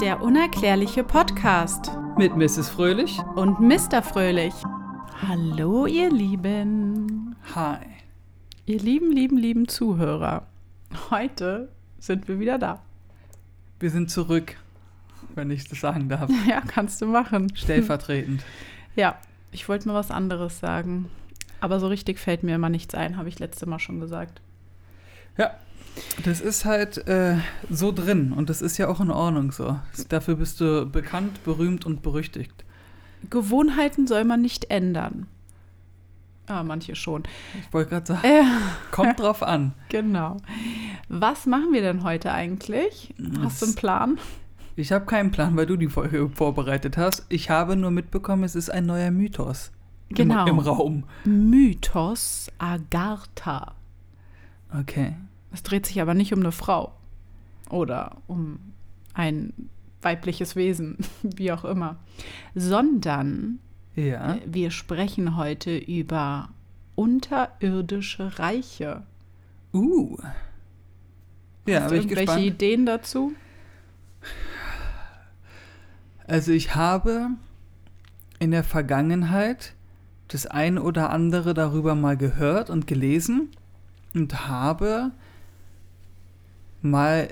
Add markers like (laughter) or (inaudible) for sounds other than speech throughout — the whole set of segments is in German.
Der unerklärliche Podcast Mit Mrs. Fröhlich. und Mr. Fröhlich. Hallo, ihr Lieben. Hi. Ihr lieben, lieben, lieben Zuhörer. Heute sind wir wieder da. Wir sind zurück, wenn ich das sagen darf. (laughs) Ja, kannst du machen. Stellvertretend. (laughs) Ja, ich wollte mal was anderes sagen. Aber so richtig fällt mir immer nichts ein, habe ich letzte Mal schon gesagt. Ja. Das ist halt äh, so drin und das ist ja auch in Ordnung so. Dafür bist du bekannt, berühmt und berüchtigt. Gewohnheiten soll man nicht ändern. Ah, manche schon. Ich wollte gerade sagen, Äh, kommt (laughs) drauf an. genau. Was machen wir denn heute eigentlich? Hast du einen Plan? Ich habe keinen Plan, weil du die Folge vorbereitet hast. Ich habe nur mitbekommen, es ist ein neuer Mythos Genau. im, im Raum. Mythos Agartha. Okay. Es dreht sich aber nicht um eine Frau oder um ein weibliches Wesen, (laughs) wie auch immer, sondern Ja. äh, wir sprechen heute über unterirdische Reiche. Uh. Ja, Hast du irgendwelche gespannt. Ideen dazu? Also ich habe in der Vergangenheit das ein oder andere darüber mal gehört und gelesen und habe mal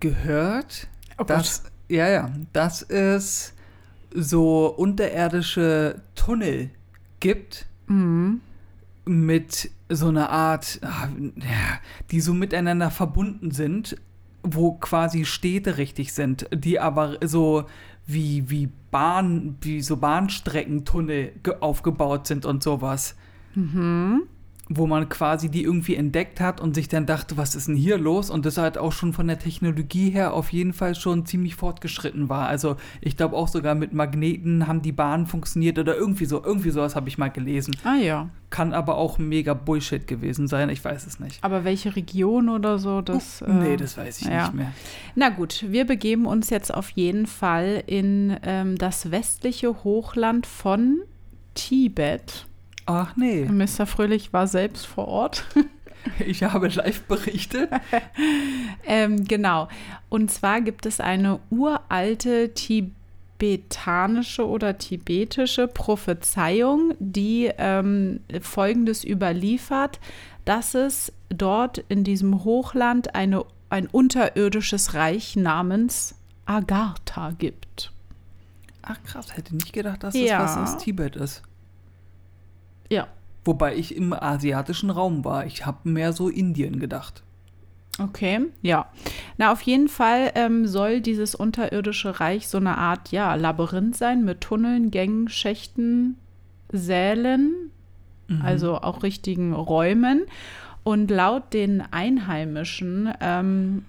gehört, Oh dass ja ja, dass es so unterirdische Tunnel gibt Mhm. mit so einer Art, ah, die so miteinander verbunden sind, wo quasi Städte richtig sind, die aber so wie, wie Bahn, wie so Bahnstreckentunnel ge- aufgebaut sind und sowas. Mhm. Wo man quasi die irgendwie entdeckt hat und sich dann dachte, was ist denn hier los? Und das halt auch schon von der Technologie her auf jeden Fall schon ziemlich fortgeschritten war. Also ich glaube auch sogar mit Magneten haben die Bahnen funktioniert oder irgendwie so, irgendwie sowas habe ich mal gelesen. Ah ja. Kann aber auch mega Bullshit gewesen sein, ich weiß es nicht. Aber welche Region oder so, das. äh, nee, das weiß ich ja. nicht mehr. Na gut, wir begeben uns jetzt auf jeden Fall in ähm, das westliche Hochland von Tibet. Ach nee, Mr. Fröhlich war selbst vor Ort. (laughs) ich habe live berichtet. (laughs) ähm, genau. Und zwar gibt es eine uralte tibetanische oder tibetische Prophezeiung, die ähm, Folgendes überliefert, dass es dort in diesem Hochland eine, ein unterirdisches Reich namens Agartha gibt. Ach krass, hätte nicht gedacht, dass das Ja. was aus Tibet ist. Ja, Wobei ich im asiatischen Raum war. Ich habe mehr so Indien gedacht. Okay, ja. Na, auf jeden Fall ähm, soll dieses unterirdische Reich so eine Art, ja, Labyrinth sein mit Tunneln, Gängen, Schächten, Sälen, also auch richtigen Räumen. Und laut den Einheimischen ähm,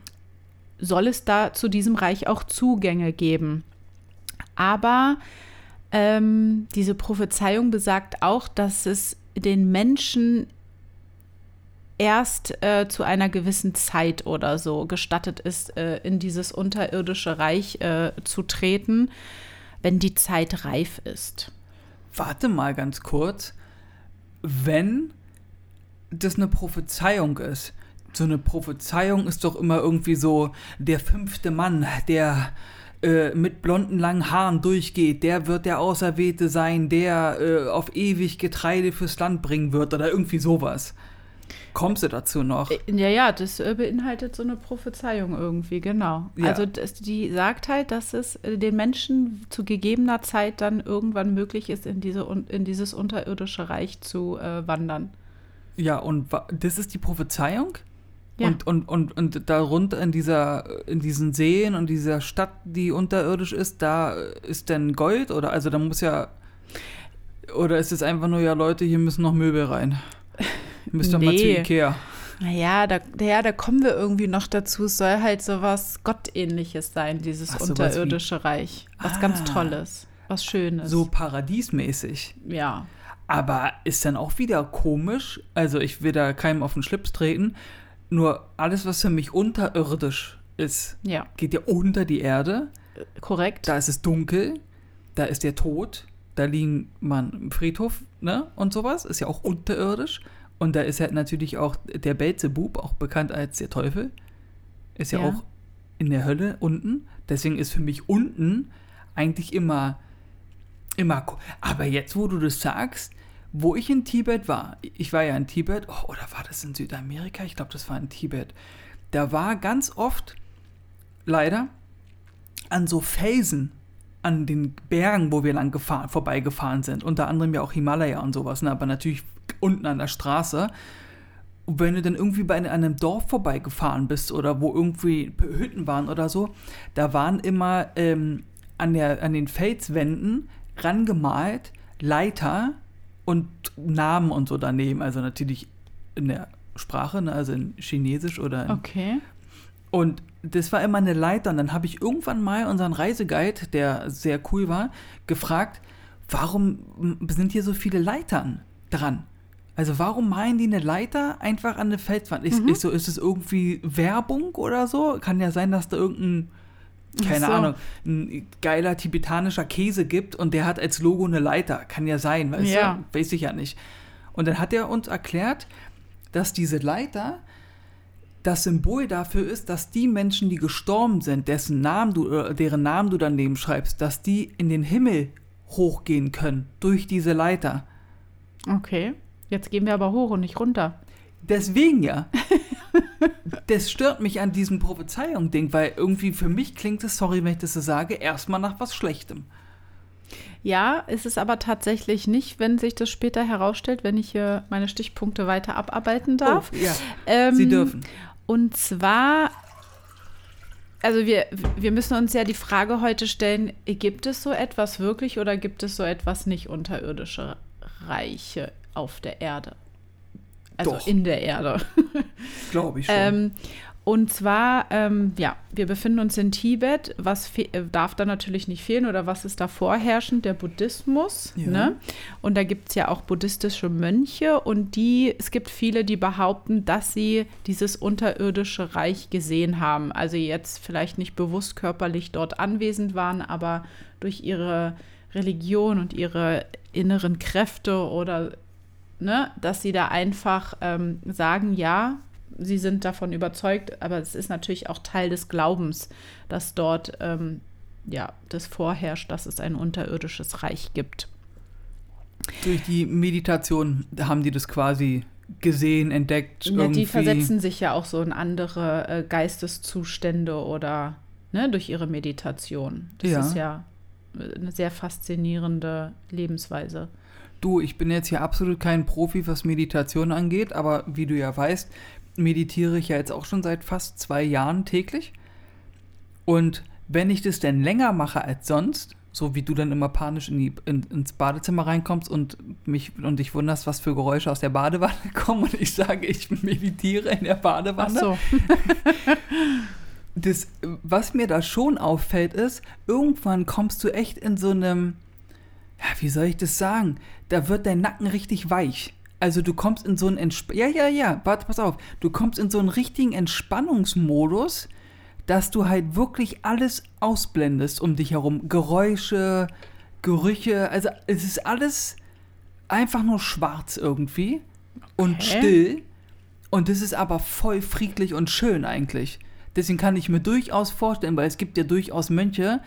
soll es da zu diesem Reich auch Zugänge geben. Aber ähm, diese Prophezeiung besagt auch, dass es den Menschen erst äh, zu einer gewissen Zeit oder so gestattet ist, äh, in dieses unterirdische Reich äh, zu treten, wenn die Zeit reif ist. Warte mal ganz kurz. Wenn das eine Prophezeiung ist, so eine Prophezeiung ist doch immer irgendwie so der fünfte Mann, der äh, mit blonden langen Haaren durchgeht, der wird der Auserwählte sein, der äh, auf ewig Getreide fürs Land bringen wird oder irgendwie sowas. Kommst du dazu noch? Ja, ja, das äh, beinhaltet so eine Prophezeiung irgendwie, genau. Ja. Also das, die sagt halt, dass es äh, den Menschen zu gegebener Zeit dann irgendwann möglich ist, in, diese, in dieses unterirdische Reich zu äh, wandern. Ja, und das ist die Prophezeiung? Ja. Und, und, und, und darunter in dieser, in diesen Seen und dieser Stadt, die unterirdisch ist, da ist denn Gold oder also da muss ja oder ist es einfach nur, ja Leute, hier müssen noch Möbel rein. Müsst ihr mal zu Nee. Ikea. Naja, da, ja, da kommen wir irgendwie noch dazu. Es soll halt so was Gottähnliches sein, dieses Ach, unterirdische Reich. Was ganz Ah. Tolles, was Schönes. So paradiesmäßig. Ja. Aber ist dann auch wieder komisch, also ich will da keinem auf den Schlips treten, nur alles, was für mich unterirdisch ist, Ja, geht ja unter die Erde. korrekt. Da ist es dunkel, da ist der Tod, da liegen man im Friedhof, ne? Und sowas, ist ja auch unterirdisch. Und da ist halt natürlich auch der Belzebub, auch bekannt als der Teufel, ist ja, Ja. auch in der Hölle unten. Deswegen ist für mich unten eigentlich immer, immer. Aber jetzt, wo du das sagst, wo ich in Tibet war, ich war ja in Tibet, oh, oder war das in Südamerika? Ich glaube, das war in Tibet. Da war ganz oft, leider, an so Felsen, an den Bergen, wo wir lang gefahren, vorbeigefahren sind. Unter anderem ja auch Himalaya und sowas, ne? aber natürlich unten an der Straße. Und wenn du dann irgendwie bei einem Dorf vorbeigefahren bist oder wo irgendwie Hütten waren oder so, da waren immer ähm, an, der, an den Felswänden rangemalt Leiter und Namen und so daneben. Also natürlich in der Sprache, ne? also in Chinesisch oder in Okay. und das war immer eine Leiter. Und dann habe ich irgendwann mal unseren Reiseguide, der sehr cool war, gefragt, warum sind hier so viele Leitern dran? Also warum malen die eine Leiter einfach an eine Felswand? Ist, ist, so, ist es irgendwie Werbung oder so? Kann ja sein, dass da irgendein, keine so. Ahnung, ein geiler tibetanischer Käse gibt und der hat als Logo eine Leiter. Kann ja sein, weißt Ja. du? Weiß ich ja nicht. Und dann hat er uns erklärt, dass diese Leiter das Symbol dafür ist, dass die Menschen, die gestorben sind, dessen Namen du, äh, deren Namen du daneben schreibst, dass die in den Himmel hochgehen können durch diese Leiter. Okay. Jetzt gehen wir aber hoch und nicht runter. Deswegen ja. (laughs) das stört mich an diesem Prophezeiung-Ding, weil irgendwie für mich klingt es, sorry, wenn ich das so sage, erstmal nach was Schlechtem. Ja, ist es aber tatsächlich nicht, wenn sich das später herausstellt, wenn ich hier meine Stichpunkte weiter abarbeiten darf. Oh, ja, Ähm, Sie dürfen. Und zwar, also wir, wir müssen uns ja die Frage heute stellen, gibt es so etwas wirklich oder gibt es so etwas nicht unterirdische Reiche auf der Erde? Also Doch. in der Erde. (laughs) Glaube ich schon. Ähm, und zwar, ähm, ja, wir befinden uns in Tibet. Was äh, darf da natürlich nicht fehlen oder was ist da vorherrschend? Der Buddhismus. Ja. Ne? Und da gibt es ja auch buddhistische Mönche und die, es gibt viele, die behaupten, dass sie dieses unterirdische Reich gesehen haben. Also jetzt vielleicht nicht bewusst körperlich dort anwesend waren, aber durch ihre Religion und ihre inneren Kräfte oder ne, dass sie da einfach ähm, sagen, ja, sie sind davon überzeugt, aber es ist natürlich auch Teil des Glaubens, dass dort ähm, ja das vorherrscht, dass es ein unterirdisches Reich gibt. Durch die Meditation haben die das quasi gesehen, entdeckt. Ja, irgendwie. die versetzen sich ja auch so in andere äh, Geisteszustände oder ne, durch ihre Meditation. Das Ja. ist ja äh, eine sehr faszinierende Lebensweise. Du, ich bin jetzt hier absolut kein Profi, was Meditation angeht, aber wie du ja weißt, meditiere ich ja jetzt auch schon seit fast zwei Jahren täglich. Und wenn ich das denn länger mache als sonst, so wie du dann immer panisch in die, in, ins Badezimmer reinkommst und mich und dich wunderst, was für Geräusche aus der Badewanne (laughs) kommen und ich sage, ich meditiere in der Ach Badewanne. so. (laughs) Das, was mir da schon auffällt, ist, irgendwann kommst du echt in so einem, ja, wie soll ich das sagen? Da wird dein Nacken richtig weich. Also du kommst in so einen Entsp ja, ja, ja, warte, pass auf, du kommst in so einen richtigen Entspannungsmodus, dass du halt wirklich alles ausblendest um dich herum. Geräusche, Gerüche, also es ist alles einfach nur schwarz irgendwie und Okay. still. Und das ist aber voll friedlich und schön eigentlich. Deswegen kann ich mir durchaus vorstellen, weil es gibt ja durchaus Mönche,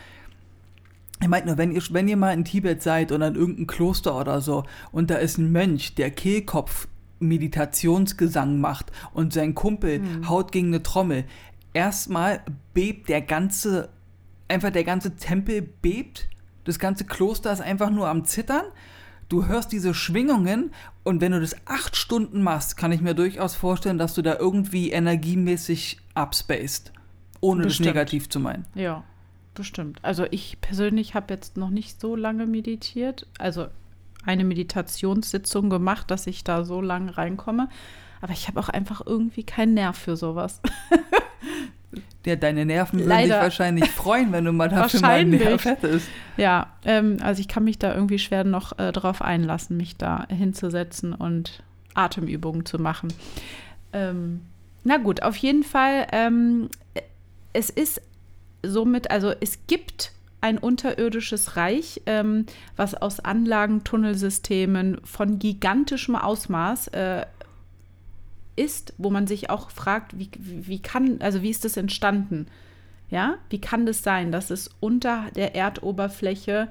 ich meine nur, wenn ihr, wenn ihr mal in Tibet seid oder in irgendeinem Kloster oder so und da ist ein Mönch, der Kehlkopf Meditationsgesang macht und sein Kumpel haut gegen eine Trommel. Erstmal bebt der ganze, einfach der ganze Tempel bebt. Das ganze Kloster ist einfach nur am Zittern. Du hörst diese Schwingungen und wenn du das acht Stunden machst, kann ich mir durchaus vorstellen, dass du da irgendwie energiemäßig upspaced. Ohne Bestimmt. das negativ zu meinen. Ja, bestimmt. Also ich persönlich habe jetzt noch nicht so lange meditiert. Also eine Meditationssitzung gemacht, dass ich da so lang reinkomme. Aber ich habe auch einfach irgendwie keinen Nerv für sowas. (laughs) Ja, deine Nerven würden Leider. dich wahrscheinlich freuen, wenn du mal (laughs) dafür mal einen. Nerv hättest. Ja, ähm, also ich kann mich da irgendwie schwer noch äh, drauf einlassen, mich da hinzusetzen und Atemübungen zu machen. Ähm, na gut, auf jeden Fall, ähm, es ist somit, also es gibt ein unterirdisches Reich, ähm, was aus Anlagen, Tunnelsystemen von gigantischem Ausmaß äh, ist, wo man sich auch fragt, wie, wie kann, also wie ist das entstanden? Ja, wie kann das sein, dass es unter der Erdoberfläche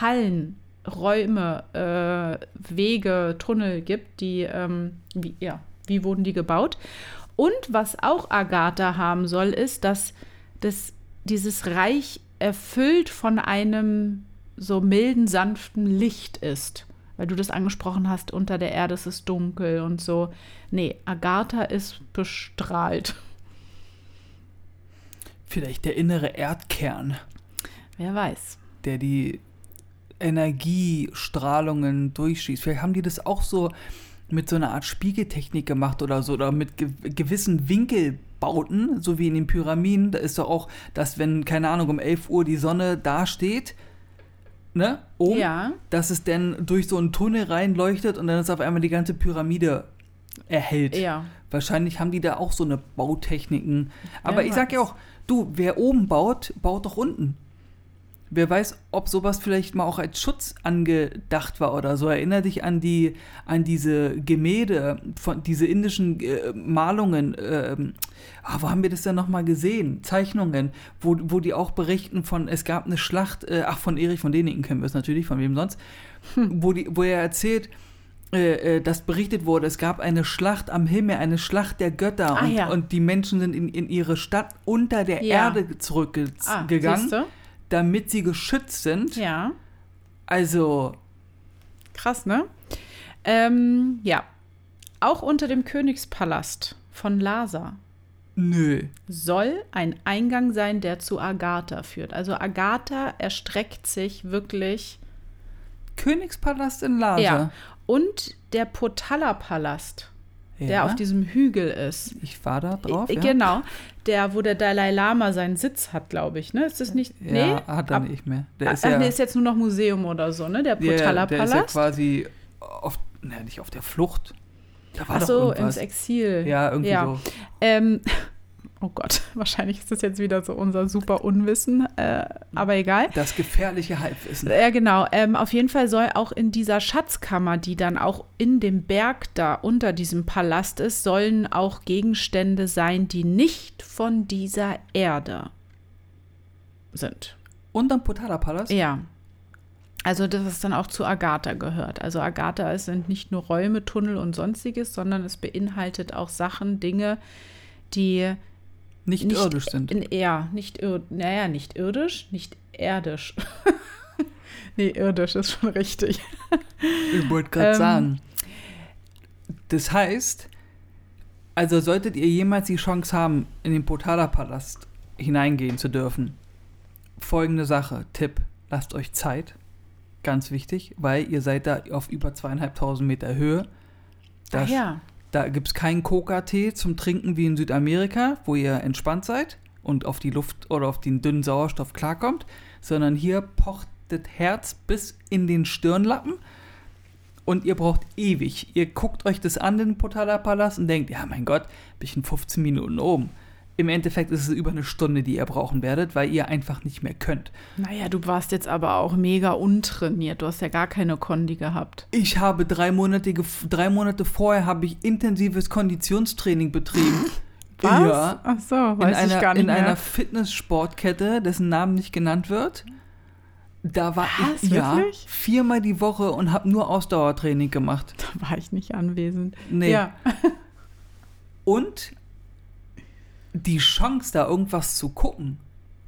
Hallen, Räume, äh, Wege, Tunnel gibt, die, ähm, wie, ja, wie wurden die gebaut? Und was auch Agatha haben soll, ist, dass das, dieses Reich erfüllt von einem so milden, sanften Licht ist. Weil du das angesprochen hast, unter der Erde ist es dunkel und so. Nee, Agatha ist bestrahlt. Vielleicht der innere Erdkern. Wer weiß. Der die Energiestrahlungen durchschießt. Vielleicht haben die das auch so mit so einer Art Spiegeltechnik gemacht oder so, oder mit ge gewissen Winkelbauten, so wie in den Pyramiden. Da ist doch auch, dass wenn, keine Ahnung, um 11 Uhr die Sonne dasteht, ne, oben, Ja. dass es dann durch so einen Tunnel reinleuchtet und dann ist auf einmal die ganze Pyramide erhellt. Ja. Wahrscheinlich haben die da auch so eine Bautechniken. Aber Wer ich sag ja auch, du, wer oben baut, baut doch unten. Wer weiß, ob sowas vielleicht mal auch als Schutz angedacht war oder so. Erinner dich an die, an diese Gemälde, von diese indischen äh, Malungen. ähm, ah, wo haben wir das denn nochmal gesehen? Zeichnungen, wo, wo die auch berichten von, es gab eine Schlacht, äh, ach, von Erich von Däniken kennen wir es natürlich, von wem sonst, wo, die, wo er erzählt, äh, äh, dass berichtet wurde, es gab eine Schlacht am Himmel, eine Schlacht der Götter Ah, und, ja. und die Menschen sind in, in ihre Stadt unter der Ja. Erde zurückgegangen, Ah? Damit sie geschützt sind. Ja. Also, Krass, ne? Ähm, ja. Auch unter dem Königspalast von Lhasa nö. soll ein Eingang sein, der zu Agatha führt. Also Agatha erstreckt sich wirklich. Königspalast in Lhasa. Ja. Und der Potala-Palast, der Ja. auf diesem Hügel ist. Ich war da drauf. Äh, Ja, Genau, der, wo der Dalai Lama seinen Sitz hat, glaube ich. Ne? Ist das nicht? ja nee? hat er Ab- nicht mehr. Der ist Ach, ja, nee, ist jetzt nur noch Museum oder so, ne? Der ja, der ist ja Potala-Palast. quasi auf, ne, nicht auf der Flucht. Da war Ach doch so, ins Exil. Ja, irgendwie Ja. so. Ähm, oh Gott, (laughs) wahrscheinlich ist das jetzt wieder so unser super Unwissen, äh, aber egal. Das gefährliche Halbwissen. Ja, genau. Ähm, auf jeden Fall soll auch in dieser Schatzkammer, die dann auch in dem Berg da unter diesem Palast ist, sollen auch Gegenstände sein, die nicht von dieser Erde sind. Und am Potala-Palast? Ja. Also, dass es dann auch zu Agatha gehört. Also, Agatha es sind nicht nur Räume, Tunnel und sonstiges, sondern es beinhaltet auch Sachen, Dinge, die Nicht, nicht irdisch sind. In, ja, nicht, ir naja, nicht irdisch, nicht erdisch. (laughs) nee, irdisch ist schon richtig. Ich wollte gerade Ähm. sagen. Das heißt, also solltet ihr jemals die Chance haben, in den Potala-Palast hineingehen zu dürfen, folgende Sache, Tipp, lasst euch Zeit. Ganz wichtig, weil ihr seid da auf über zweieinhalbtausend Meter Höhe. Ach ja. Da gibt es keinen Coca-Tee zum Trinken wie in Südamerika, wo ihr entspannt seid und auf die Luft oder auf den dünnen Sauerstoff klarkommt, sondern hier pocht das Herz bis in den Stirnlappen und ihr braucht ewig. Ihr guckt euch das an, den Potala-Palast, und denkt, ja, mein Gott, bin ich in 15 Minuten oben. Im Endeffekt ist es über eine Stunde, die ihr brauchen werdet, weil ihr einfach nicht mehr könnt. Naja, du warst jetzt aber auch mega untrainiert. Du hast ja gar keine Kondi gehabt. Ich habe drei Monate, drei Monate vorher habe ich intensives Konditionstraining betrieben. (laughs) Was? Ja. Ach so, in weiß einer, ich gar nicht in mehr. einer Fitnesssportkette, dessen Namen nicht genannt wird. Da war Was, ich ja wirklich? viermal die Woche und habe nur Ausdauertraining gemacht. da war ich nicht anwesend. Nee. Ja. Und die Chance, da irgendwas zu gucken,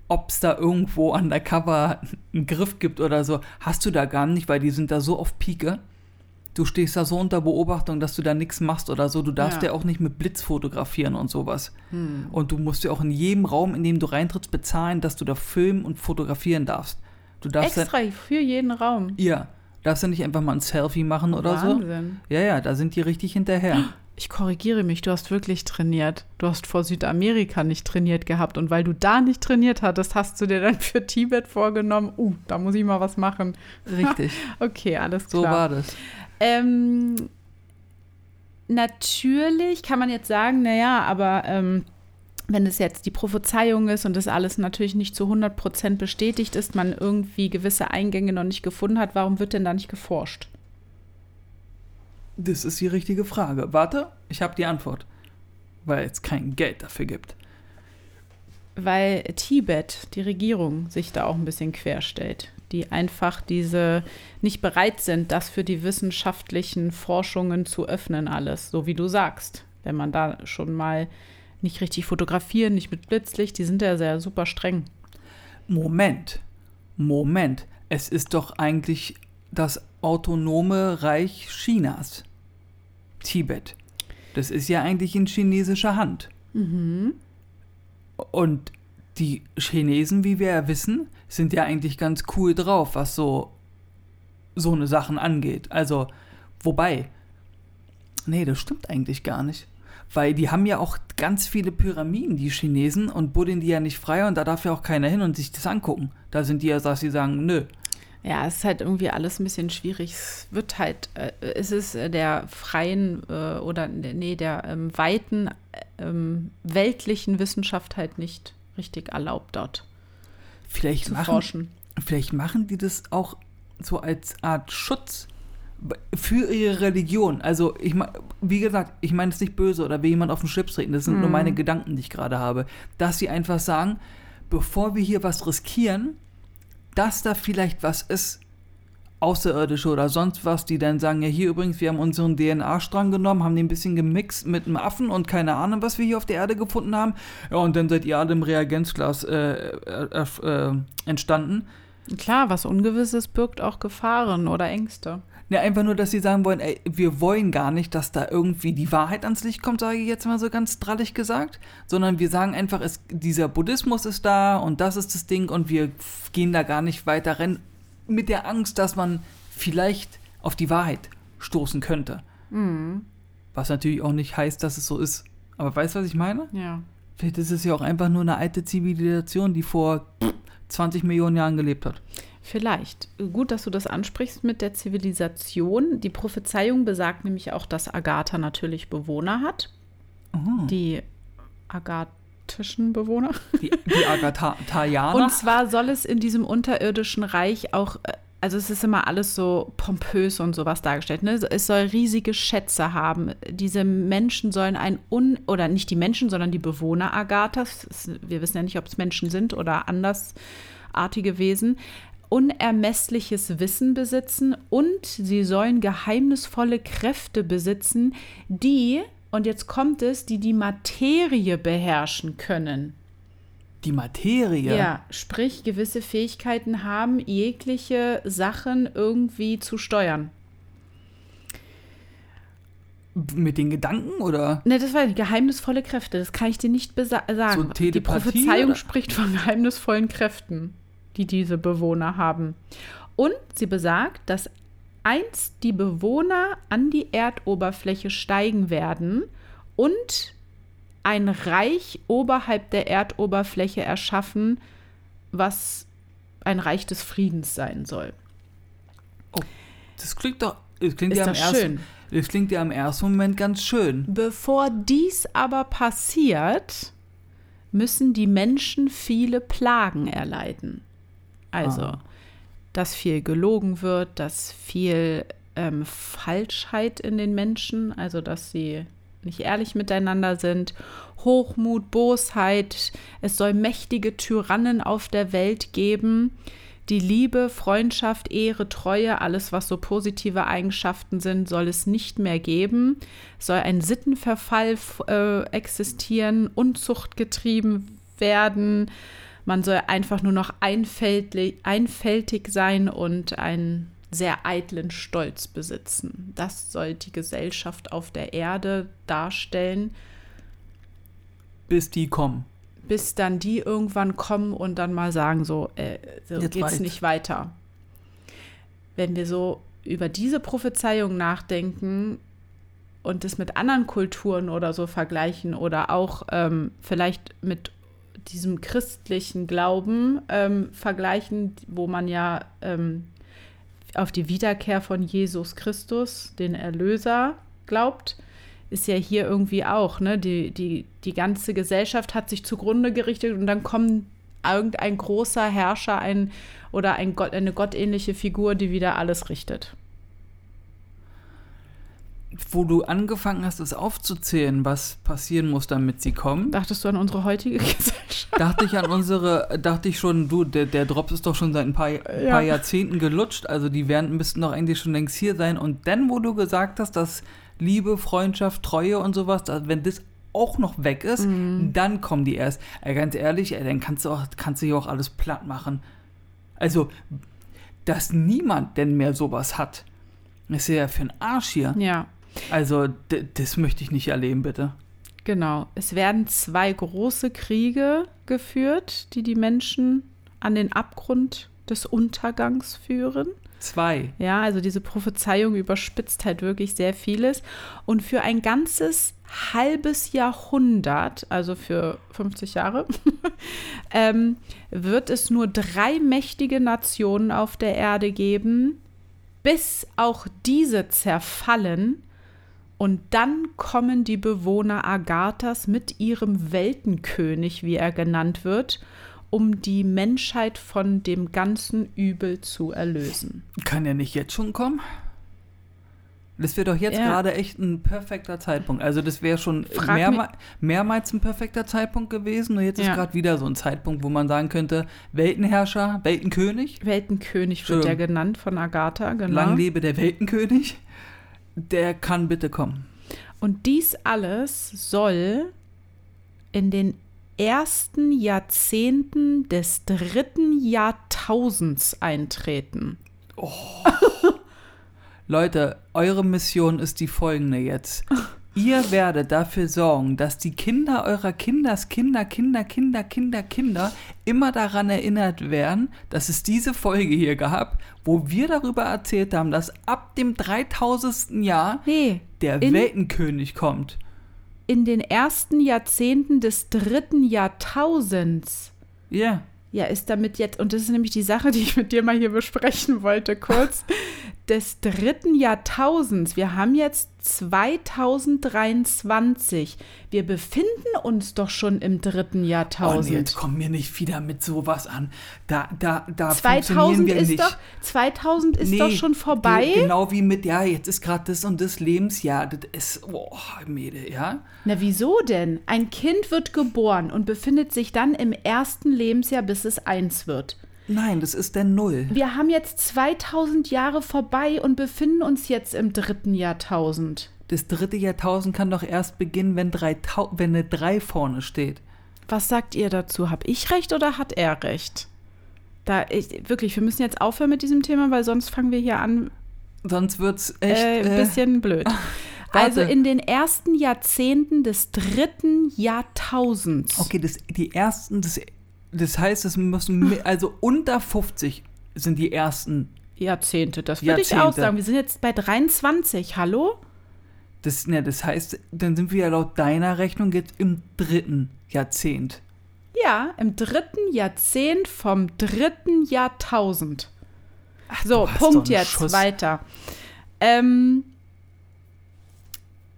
ob es da irgendwo undercover einen Griff gibt oder so, hast du da gar nicht, weil die sind da so auf Pike. Du stehst da so unter Beobachtung, dass du da nichts machst oder so. Du darfst Ja. ja auch nicht mit Blitz fotografieren und sowas. Hm. Und du musst ja auch in jedem Raum, in dem du reintrittst, bezahlen, dass du da filmen und fotografieren darfst. Du darfst ja, Extra für jeden Raum. ja, darfst ja nicht einfach mal ein Selfie machen oder so. Wahnsinn. Ja, ja, da sind die richtig hinterher. (gasps) Ich korrigiere mich, du hast wirklich trainiert. Du hast vor Südamerika nicht trainiert gehabt. Und weil du da nicht trainiert hattest, hast du dir dann (laughs) für Tibet vorgenommen, uh, da muss ich mal was machen. Richtig, (laughs) Okay, alles so klar. war das. Ähm, natürlich kann man jetzt sagen, naja, aber ähm, wenn es jetzt die Prophezeiung ist und das alles natürlich nicht zu 100% bestätigt ist, man irgendwie gewisse Eingänge noch nicht gefunden hat, warum wird denn da nicht geforscht? Das ist die richtige Frage. Warte, ich habe die Antwort. Weil es kein Geld dafür gibt. weil Tibet, die Regierung, sich da auch ein bisschen querstellt. Die einfach diese nicht bereit sind, das für die wissenschaftlichen Forschungen zu öffnen, alles, so wie du sagst. Wenn man da schon mal nicht richtig fotografieren, nicht mit Blitzlicht, die sind ja sehr super streng. Moment, Moment. Es ist doch eigentlich das autonome Reich Chinas. Tibet. Das ist ja eigentlich in chinesischer Hand. Mhm. Und die Chinesen, wie wir ja wissen, sind ja eigentlich ganz cool drauf, was so so eine Sachen angeht. Also, wobei, nee, das stimmt eigentlich gar nicht. Weil die haben ja auch ganz viele Pyramiden, die Chinesen, und buddeln die ja nicht frei und da darf ja auch keiner hin und sich das angucken. Da sind die ja, dass sie sagen, nö. Ja, es ist halt irgendwie alles ein bisschen schwierig. Es wird halt, äh, es ist äh, der freien äh, oder nee, der ähm, weiten ähm, weltlichen Wissenschaft halt nicht richtig erlaubt dort Vielleicht zu machen, forschen. vielleicht machen die das auch so als Art Schutz für ihre Religion. Also, ich meine, wie gesagt, ich meine es nicht böse oder will jemand auf den Schlips treten. Das sind nur Mhm. meine Gedanken, die ich gerade habe. Dass sie einfach sagen, bevor wir hier was riskieren, dass da vielleicht was ist, Außerirdische oder sonst was, die dann sagen, ja hier übrigens, wir haben unseren DNA-Strang genommen, haben den ein bisschen gemixt mit einem Affen und keine Ahnung, was wir hier auf der Erde gefunden haben. Ja, und dann seid ihr alle im Reagenzglas äh, äh, äh, entstanden. Klar, was Ungewisses birgt auch Gefahren oder Ängste. Ja, einfach nur, dass sie sagen wollen, ey, wir wollen gar nicht, dass da irgendwie die Wahrheit ans Licht kommt, sage ich jetzt mal so ganz drallig gesagt, sondern wir sagen einfach, es, dieser Buddhismus ist da und das ist das Ding und wir gehen da gar nicht weiter rein mit der Angst, dass man vielleicht auf die Wahrheit stoßen könnte. Was natürlich auch nicht heißt, dass es so ist. Aber weißt du, was ich meine? Ja. Vielleicht ist es ja auch einfach nur eine alte Zivilisation, die vor 20 Millionen Jahren gelebt hat. Vielleicht. Gut, dass du das ansprichst mit der Zivilisation. Die Prophezeiung besagt nämlich auch, dass Agatha natürlich Bewohner hat. Oh. Die agathischen Bewohner. Die, die Agatharianer. Und zwar soll es in diesem unterirdischen Reich auch, äh, also es ist immer alles so pompös und sowas dargestellt. Ne? Es soll riesige Schätze haben. Diese Menschen sollen ein un oder nicht die Menschen, sondern die Bewohner Agathas. Wir wissen ja nicht, ob es Menschen sind oder andersartige Wesen. Unermessliches Wissen besitzen und sie sollen geheimnisvolle Kräfte besitzen, die, und jetzt kommt es, die die Materie beherrschen können. die Materie. Ja. sprich gewisse Fähigkeiten haben, jegliche Sachen irgendwie zu steuern. Mit den Gedanken oder? Ne, das war geheimnisvolle Kräfte, das kann ich dir nicht sagen. So die Prophezeiung oder? spricht von geheimnisvollen Kräften, die diese Bewohner haben. Und sie besagt, dass einst die Bewohner an die Erdoberfläche steigen werden und ein Reich oberhalb der Erdoberfläche erschaffen, was ein Reich des Friedens sein soll. Das klingt doch. Das klingt, ja das ersten, schön? das klingt ja im ersten Moment ganz schön. Bevor dies aber passiert, müssen die Menschen viele Plagen erleiden. Also, Ah. dass viel gelogen wird, dass viel ähm, Falschheit in den Menschen, also dass sie nicht ehrlich miteinander sind, Hochmut, Bosheit, es soll mächtige Tyrannen auf der Welt geben, die Liebe, Freundschaft, Ehre, Treue, alles, was so positive Eigenschaften sind, soll es nicht mehr geben. Es soll ein Sittenverfall äh, existieren, Unzucht getrieben werden. Man soll einfach nur noch einfältig, einfältig sein und einen sehr eitlen Stolz besitzen. Das soll die Gesellschaft auf der Erde darstellen, Bis die kommen. bis dann die irgendwann kommen und dann mal sagen, so, äh, so Jetzt geht's reicht's. nicht weiter. Wenn wir so über diese Prophezeiung nachdenken und das mit anderen Kulturen oder so vergleichen oder auch ähm, vielleicht mit diesem christlichen Glauben ähm, vergleichen, wo man ja ähm, auf die Wiederkehr von Jesus Christus, den Erlöser, glaubt, ist ja hier irgendwie auch, ne? Die, die, die ganze Gesellschaft hat sich zugrunde gerichtet und dann kommt irgendein großer Herrscher ein, oder ein Gott, eine gottähnliche Figur, die wieder alles richtet. Wo du angefangen hast, es aufzuzählen, was passieren muss, damit sie kommen, Dachtest du an unsere heutige (laughs) Gesellschaft? dachte ich an unsere, dachte ich schon, du, der, der Drops ist doch schon seit ein paar, paar Jahrzehnten gelutscht, also die werden, müssten doch eigentlich schon längst hier sein. Und dann, wo du gesagt hast, dass Liebe, Freundschaft, Treue und sowas, wenn das auch noch weg ist, dann kommen die erst. Ey, ganz ehrlich, ey, dann kannst du auch, kannst du hier auch alles platt machen. Also, dass niemand denn mehr sowas hat, ist ja für ein Arsch hier. Ja, Also, d- das möchte ich nicht erleben, bitte. genau. Es werden zwei große Kriege geführt, die die Menschen an den Abgrund des Untergangs führen. Zwei. Ja, also diese Prophezeiung überspitzt halt wirklich sehr vieles. Und für ein ganzes halbes Jahrhundert, also für 50 Jahre, (laughs) ähm, wird es nur drei mächtige Nationen auf der Erde geben, bis auch diese zerfallen. Und dann kommen die Bewohner Agatras mit ihrem Weltenkönig, wie er genannt wird, um die Menschheit von dem ganzen Übel zu erlösen. Kann ja nicht jetzt schon kommen? Das wäre doch jetzt Ja. gerade echt ein perfekter Zeitpunkt. Also das wäre schon mehrma mehrmals ein perfekter Zeitpunkt gewesen. Und jetzt ist Ja. gerade wieder so ein Zeitpunkt, wo man sagen könnte, Weltenherrscher, Weltenkönig, Weltenkönig wird Entschuldigung. genannt von Agatha, genau. lang lebe der Weltenkönig, der kann bitte kommen. Und dies alles soll in den ersten Jahrzehnten des dritten Jahrtausends eintreten. (laughs) Leute, eure Mission ist die folgende jetzt. (laughs) Ihr werdet dafür sorgen, dass die Kinder eurer Kinders Kinder, Kinder, Kinder, Kinder, Kinder immer daran erinnert werden, dass es diese Folge hier gab, wo wir darüber erzählt haben, dass ab dem 3000. Jahr Nee, der in- Weltenkönig kommt. in den ersten Jahrzehnten des dritten Jahrtausends. Ja. Ja, ist damit jetzt, und das ist nämlich die Sache, die ich mit dir mal hier besprechen wollte, kurz, (laughs) des dritten Jahrtausends. Wir haben jetzt 2023. Wir befinden uns doch schon im dritten Jahrtausend. Oh, jetzt kommt mir nicht wieder mit sowas an. Da, da, da funktionieren 2000 wir ist nicht. doch 2000 ist Nee, doch schon vorbei. ge- Genau wie mit, ja, jetzt ist gerade das und das Lebensjahr. Das ist, boah, Mädel, ja. Na, wieso denn? Ein Kind wird geboren und befindet sich dann im ersten Lebensjahr, bis es eins wird. Nein, das ist der Null. Wir haben jetzt 2000 Jahre vorbei und befinden uns jetzt im dritten Jahrtausend. Das dritte Jahrtausend kann doch erst beginnen, wenn, drei wenn eine 3 vorne steht. Was sagt ihr dazu? Hab ich recht oder hat er recht? Da, ich, wirklich, wir müssen jetzt aufhören mit diesem Thema, weil sonst fangen wir hier an, Sonst wird's echt. äh, ein äh, bisschen blöd. (laughs) warte. Also in den ersten Jahrzehnten des dritten Jahrtausends. okay, das, die ersten, das, das heißt, es müssen, also unter 50 sind die ersten. Jahrzehnte, das würde ich auch sagen. Wir sind jetzt bei 23, hallo? Das, ne, das heißt, dann sind wir ja laut deiner Rechnung jetzt im dritten Jahrzehnt. Ja, im dritten Jahrzehnt vom dritten Jahrtausend. so, du hast Punkt jetzt, Schuss. weiter. Ähm,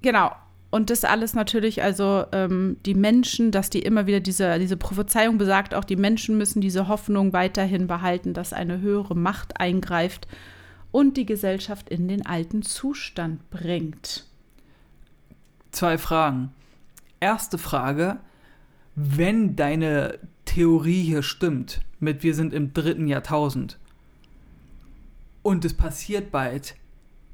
genau. Und das alles natürlich, also ähm, die Menschen, dass die immer wieder diese, diese Prophezeiung besagt, auch die Menschen müssen diese Hoffnung weiterhin behalten, dass eine höhere Macht eingreift und die Gesellschaft in den alten Zustand bringt. Zwei Fragen. Erste Frage, wenn deine Theorie hier stimmt, mit wir sind im dritten Jahrtausend und es passiert bald,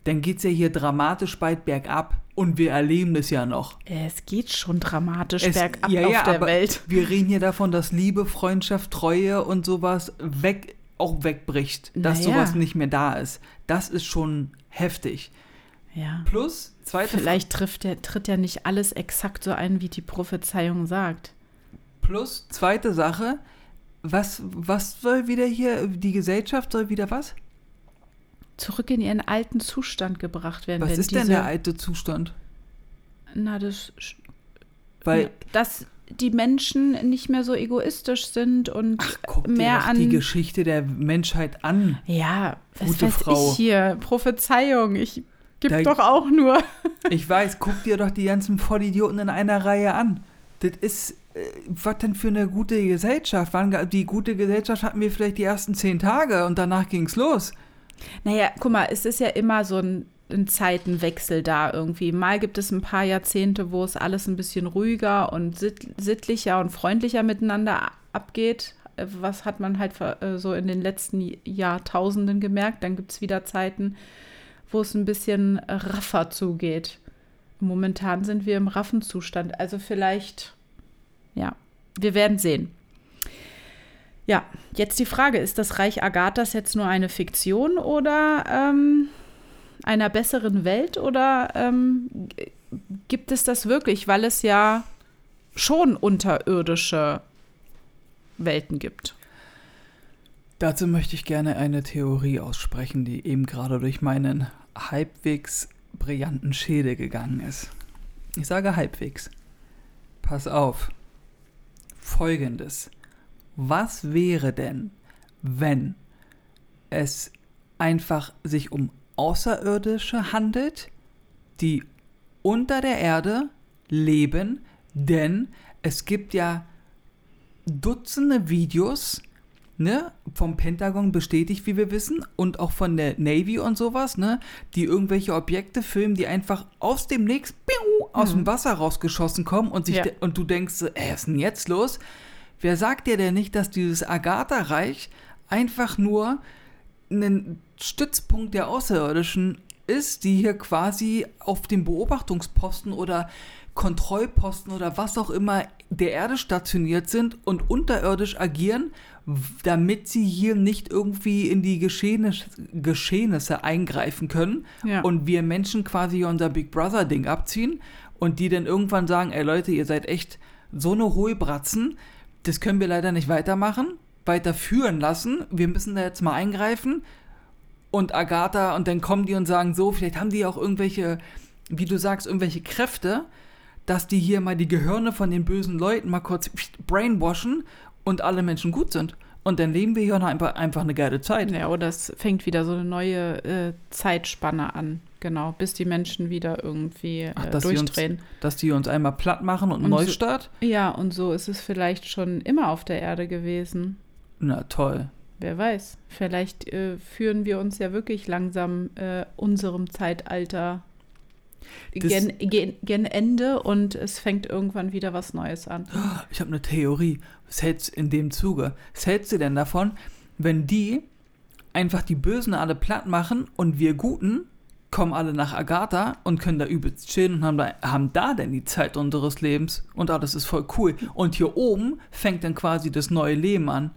dann geht's ja hier dramatisch bald bergab und wir erleben das ja noch. Es geht schon dramatisch Es- bergab ja, ja, auf der Welt. Wir reden hier davon, dass Liebe, Freundschaft, Treue und sowas weg, auch wegbricht, dass Naja. sowas nicht mehr da ist. Das ist schon heftig. Ja. Plus, zweite Vielleicht trifft der, tritt ja nicht alles exakt so ein, wie die Prophezeiung sagt. Plus, zweite Sache, was, was soll wieder hier, die Gesellschaft soll wieder was? Zurück in ihren alten Zustand gebracht werden. Was wenn ist diese, denn der alte Zustand? Na, das, Weil, dass die Menschen nicht mehr so egoistisch sind und guck dir mehr doch an. die Geschichte der Menschheit an. ja, was Gute weiß Frau. ich hier? Prophezeiung. Ich gebe Da- doch auch nur. (laughs) Ich weiß, guck dir doch die ganzen Vollidioten in einer Reihe an. Das ist, äh, was denn für eine gute Gesellschaft? Die gute Gesellschaft hatten wir vielleicht die ersten zehn Tage und danach ging's los. Naja, guck mal, es ist ja immer so ein ein Zeitenwechsel da irgendwie. Mal gibt es ein paar Jahrzehnte, wo es alles ein bisschen ruhiger und sittlicher und freundlicher miteinander abgeht. Äh, was hat man halt äh, so in den letzten Jahrtausenden gemerkt? Dann gibt es wieder Zeiten, wo es ein bisschen raffer zugeht. Momentan sind wir im Raffenzustand. Also vielleicht, ja, wir werden sehen. Ja, jetzt die Frage, ist das Reich Agathas jetzt nur eine Fiktion oder ähm, einer besseren Welt oder ähm, gibt es das wirklich, weil es ja schon unterirdische Welten gibt? Dazu möchte ich gerne eine Theorie aussprechen, die eben gerade durch meinen halbwegs brillanten Schädel gegangen ist. Ich sage halbwegs. Pass auf. Folgendes. Was wäre denn, wenn es einfach sich um Außerirdische handelt, die unter der Erde leben, denn es gibt ja Dutzende Videos, ne, vom Pentagon bestätigt, wie wir wissen, und auch von der Navy und sowas, ne, die irgendwelche Objekte filmen, die einfach aus dem Nix aus mhm. dem Wasser rausgeschossen kommen und sich ja. und du denkst, äh, was ist denn jetzt los? Wer sagt dir denn nicht, dass dieses Agatha-Reich einfach nur ein Stützpunkt der Außerirdischen ist, die hier quasi auf dem Beobachtungsposten oder Kontrollposten oder was auch immer der Erde stationiert sind und unterirdisch agieren, damit sie hier nicht irgendwie in die Geschehnisse, Geschehnisse eingreifen können ja. und wir Menschen quasi unser Big Brother Ding abziehen und die dann irgendwann sagen, ey Leute, ihr seid echt so eine Hohlbratzen, das können wir leider nicht weitermachen, weiterführen lassen, wir müssen da jetzt mal eingreifen und Agatha und dann kommen die und sagen so, vielleicht haben die auch irgendwelche, wie du sagst, irgendwelche Kräfte, dass die hier mal die Gehirne von den bösen Leuten mal kurz brainwashen und alle Menschen gut sind. Und dann leben wir hier einfach, eine geile Zeit. Ja, oder es fängt wieder so eine neue äh, Zeitspanne an. Genau, bis die Menschen wieder irgendwie äh, Ach, dass durchdrehen. Die uns, dass die uns einmal platt machen und, und Neustart? So, ja, und so ist es vielleicht schon immer auf der Erde gewesen. Na toll. Wer weiß, vielleicht äh, führen wir uns ja wirklich langsam äh, unserem Zeitalter gen, gen, gen, Ende und es fängt irgendwann wieder was Neues an. (gasps) Ich habe eine Theorie. Was hältst in dem Zuge? Was hältst du denn davon, wenn die einfach die Bösen alle platt machen und wir Guten kommen alle nach Agatha und können da übelst chillen und haben da, haben da denn die Zeit unseres Lebens und alles ist voll cool. Und hier oben fängt dann quasi das neue Leben an.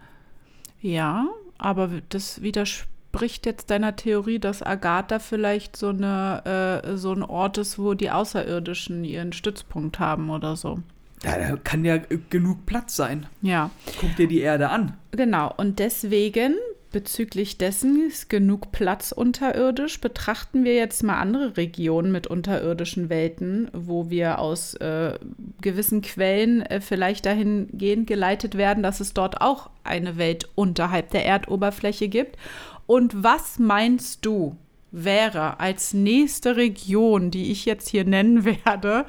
Ja, aber das widerspricht widerspricht jetzt deiner Theorie, dass Agatha vielleicht so, eine, äh, so ein Ort ist, wo die Außerirdischen ihren Stützpunkt haben oder so. Ja, da kann ja genug Platz sein. Ja. Guck dir die Erde an. Genau, und deswegen bezüglich dessen ist genug Platz unterirdisch. Betrachten wir jetzt mal andere Regionen mit unterirdischen Welten, wo wir aus äh, gewissen Quellen äh, vielleicht dahingehend geleitet werden, dass es dort auch eine Welt unterhalb der Erdoberfläche gibt. Und was meinst du, wäre als nächste Region, die ich jetzt hier nennen (laughs) werde,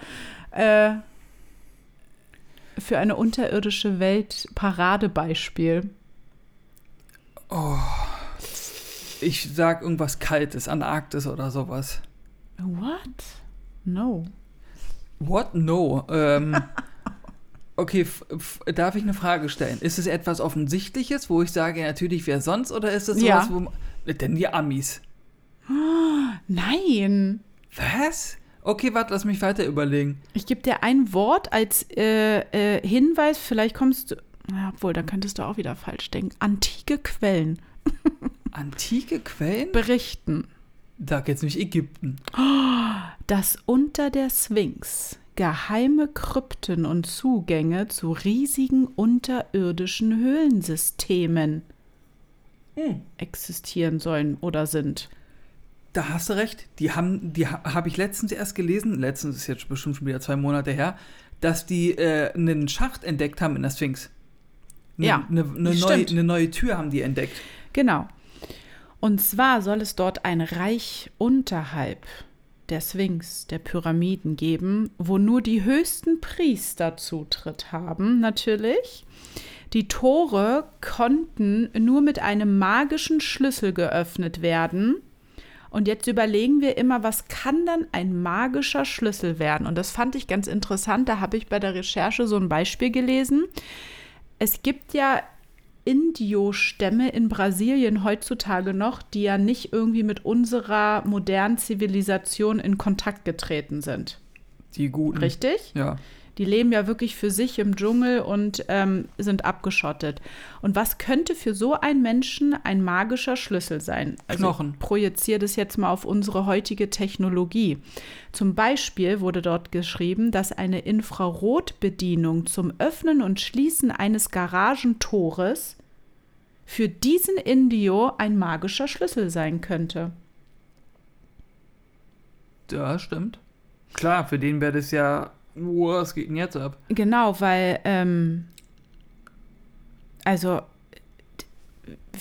äh, für eine unterirdische Welt Paradebeispiel? Oh. Ich sag irgendwas Kaltes, Antarktis oder sowas. What? No. What? No. Ähm, (laughs) Okay, darf ich eine Frage stellen? Ist es etwas Offensichtliches, wo ich sage, natürlich wer sonst, oder ist es sowas, ja. wo. Denn die Amis. (gasps) nein. Was? Okay, warte, lass mich weiter überlegen. Ich gebe dir ein Wort als äh, äh, Hinweis, vielleicht kommst du. Ja, obwohl, dann könntest du auch wieder falsch denken. Antike Quellen. (laughs) Antike Quellen? Berichten. Sag jetzt nicht Ägypten. (gasps) Das unter der Sphinx geheime Krypten und Zugänge zu riesigen unterirdischen Höhlensystemen hm. existieren sollen oder sind. Da hast du recht. Die haben, die habe ich letztens erst gelesen. Letztens ist jetzt bestimmt schon wieder zwei Monate her, dass die äh, einen Schacht entdeckt haben in der Sphinx. Ne, ja, eine ne neue, ne neue Tür haben die entdeckt. Genau. Und zwar soll es dort ein Reich unterhalb der Sphinx, der Pyramiden geben, wo nur die höchsten Priester Zutritt haben, natürlich. Die Tore konnten nur mit einem magischen Schlüssel geöffnet werden. Und jetzt überlegen wir immer, was kann dann ein magischer Schlüssel werden? Und das fand ich ganz interessant. Da habe ich bei der Recherche so ein Beispiel gelesen. Es gibt ja Indio-Stämme in Brasilien heutzutage noch, die ja nicht irgendwie mit unserer modernen Zivilisation in Kontakt getreten sind. Die guten. Richtig? Ja. Die leben ja wirklich für sich im Dschungel und ähm, sind abgeschottet. Und was könnte für so einen Menschen ein magischer Schlüssel sein? Also Knochen. projiziere das jetzt mal auf unsere heutige Technologie. Zum Beispiel wurde dort geschrieben, dass eine Infrarotbedienung zum Öffnen und Schließen eines Garagentores für diesen Indio ein magischer Schlüssel sein könnte. Ja, stimmt. Klar, für den wäre das ja. Was geht denn jetzt ab? Genau, weil, ähm, also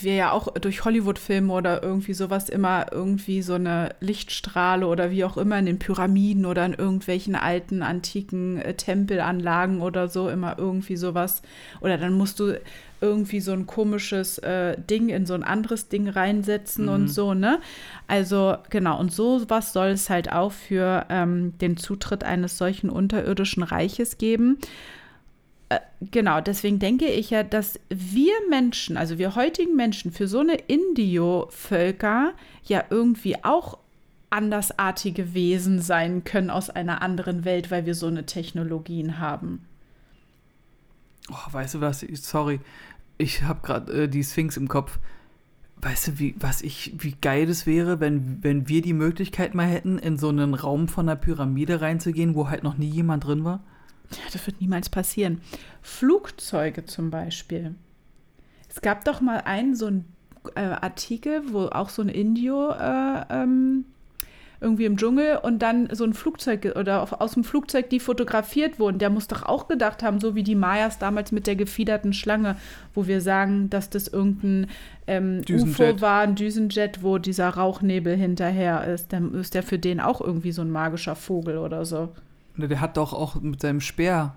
wir ja auch durch Hollywood-Filme oder irgendwie sowas immer irgendwie so eine Lichtstrahle oder wie auch immer in den Pyramiden oder in irgendwelchen alten, antiken äh, Tempelanlagen oder so immer irgendwie sowas. Oder dann musst du irgendwie so ein komisches äh, Ding in so ein anderes Ding reinsetzen Mhm. und so, ne? Also genau, und sowas soll es halt auch für ähm, den Zutritt eines solchen unterirdischen Reiches geben. Äh, Genau, deswegen denke ich ja, dass wir Menschen, also wir heutigen Menschen, für so eine Indio-Völker ja irgendwie auch andersartige Wesen sein können aus einer anderen Welt, weil wir so eine Technologien haben. Oh, weißt du was? Sorry. Ich habe gerade äh, die Sphinx im Kopf. Weißt du, wie, was ich, wie geil das wäre, wenn, wenn wir die Möglichkeit mal hätten, in so einen Raum von einer Pyramide reinzugehen, wo halt noch nie jemand drin war? Ja, das wird niemals passieren. Flugzeuge zum Beispiel. Es gab doch mal einen so einen äh, Artikel, wo auch so ein Indio äh, ähm, irgendwie im Dschungel und dann so ein Flugzeug oder auf, aus dem Flugzeug die fotografiert wurden. Der muss doch auch gedacht haben, so wie die Mayas damals mit der gefiederten Schlange, wo wir sagen, dass das irgendein ähm. UFO war, ein Düsenjet, wo dieser Rauchnebel hinterher ist. Dann ist der für den auch irgendwie so ein magischer Vogel oder so. Ne, Der hat doch auch mit seinem Speer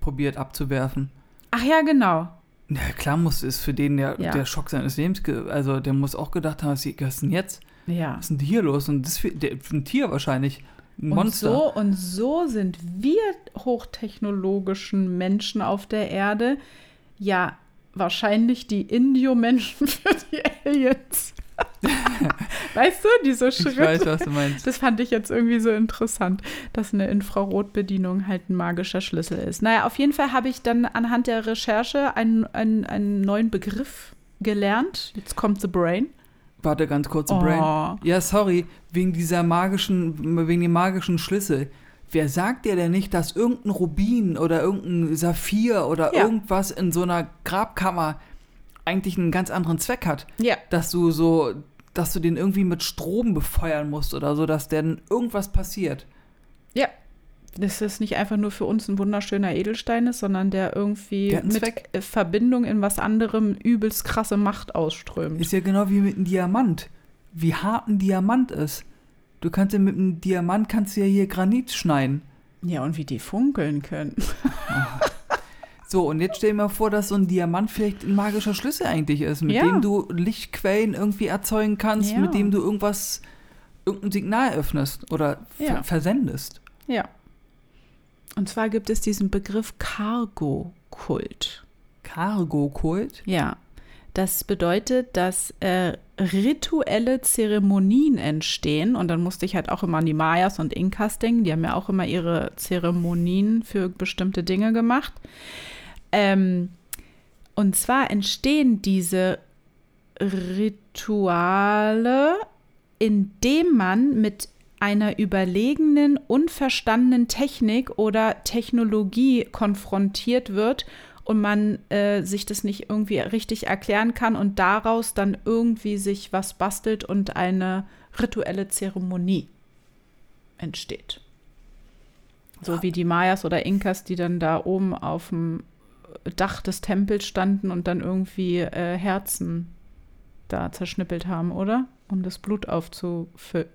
probiert abzuwerfen. Ach ja, genau. Ja, klar muss es für den der, Ja. der Schock seines Lebens, also der muss auch gedacht haben, was was ist denn jetzt? Ja. Was ist denn hier los? Und das für, der, ein Tier wahrscheinlich. Ein Monster. Und so, und so sind wir hochtechnologischen Menschen auf der Erde ja wahrscheinlich die Indio-Menschen (laughs) für die Aliens. (laughs) weißt du, diese ich Schritte? weiß, was du meinst. Das fand ich jetzt irgendwie so interessant, dass eine Infrarotbedienung halt ein magischer Schlüssel ist. Naja, auf jeden Fall habe ich dann anhand der Recherche einen, einen, einen neuen Begriff gelernt. Jetzt kommt The Brain. Warte ganz kurz, Oh. Brain. Ja, sorry, wegen dieser magischen, wegen dem magischen Schlüssel. Wer sagt dir denn nicht, dass irgendein Rubin oder irgendein Saphir oder Ja. irgendwas in so einer Grabkammer eigentlich einen ganz anderen Zweck hat? Ja. Dass du so, dass du den irgendwie mit Strom befeuern musst oder so, dass denn irgendwas passiert. Ja. Dass es nicht einfach nur für uns ein wunderschöner Edelstein ist, sondern der irgendwie Der mit Zweck. äh, Verbindung in was anderem übelst krasse Macht ausströmt. Ist ja genau wie mit einem Diamant. Wie hart ein Diamant ist. Du kannst ja mit einem Diamant kannst du ja hier Granit schneiden. Ja, und wie die funkeln können. (laughs) So, und jetzt stell dir mal vor, dass so ein Diamant vielleicht ein magischer Schlüssel eigentlich ist, mit Ja. dem du Lichtquellen irgendwie erzeugen kannst, Ja. mit dem du irgendwas, irgendein Signal öffnest oder Ja. versendest. Ja. Und zwar gibt es diesen Begriff Cargo-Kult. Cargo-Kult? Ja. Das bedeutet, dass äh, rituelle Zeremonien entstehen. Und dann musste ich halt auch immer an die Mayas und Inkas denken. Die haben ja auch immer ihre Zeremonien für bestimmte Dinge gemacht. Ähm, und zwar entstehen diese Rituale, indem man mit einer überlegenen, unverstandenen Technik oder Technologie konfrontiert wird und man äh, sich das nicht irgendwie richtig erklären kann und daraus dann irgendwie sich was bastelt und eine rituelle Zeremonie entsteht. So wie die Mayas oder Inkas, die dann da oben auf dem Dach des Tempels standen und dann irgendwie äh, Herzen da zerschnippelt haben, oder? Um das Blut aufzufangen.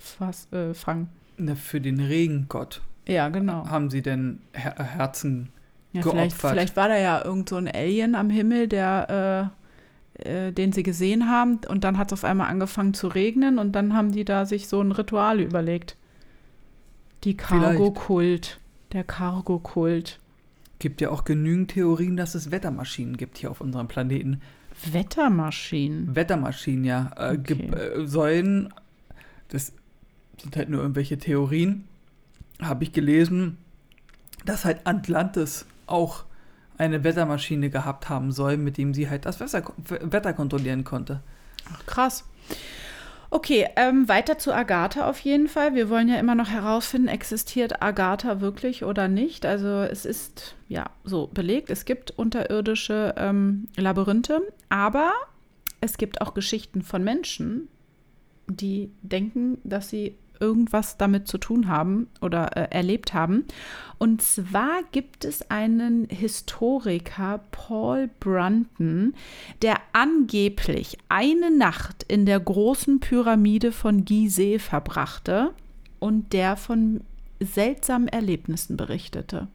Äh, fangen. Na, für den Regengott ja, genau. haben sie denn Her Herzen Ja, vielleicht, geopfert. vielleicht war da ja irgend so ein Alien am Himmel, der äh, den sie gesehen haben. Und dann hat es auf einmal angefangen zu regnen und dann haben die da sich so ein Ritual überlegt. Die Cargo-Kult. Der Cargo-Kult. Gibt ja auch genügend Theorien, dass es Wettermaschinen gibt hier auf unserem Planeten. Wettermaschinen? Wettermaschinen, ja. Äh, Okay. äh, sollen, das sind halt nur irgendwelche Theorien, habe ich gelesen, dass halt Atlantis auch eine Wettermaschine gehabt haben soll, mit dem sie halt das Wetter, Wetter kontrollieren konnte. Ach, krass. Okay, ähm, weiter zu Agatha auf jeden Fall. Wir wollen ja immer noch herausfinden, existiert Agatha wirklich oder nicht. Also es ist ja so belegt, es gibt unterirdische ähm, Labyrinthe, aber es gibt auch Geschichten von Menschen, die denken, dass sie irgendwas damit zu tun haben oder äh, erlebt haben. Und zwar gibt es einen Historiker, Paul Brunton, der angeblich eine Nacht in der großen Pyramide von Gizeh verbrachte und der von seltsamen Erlebnissen berichtete.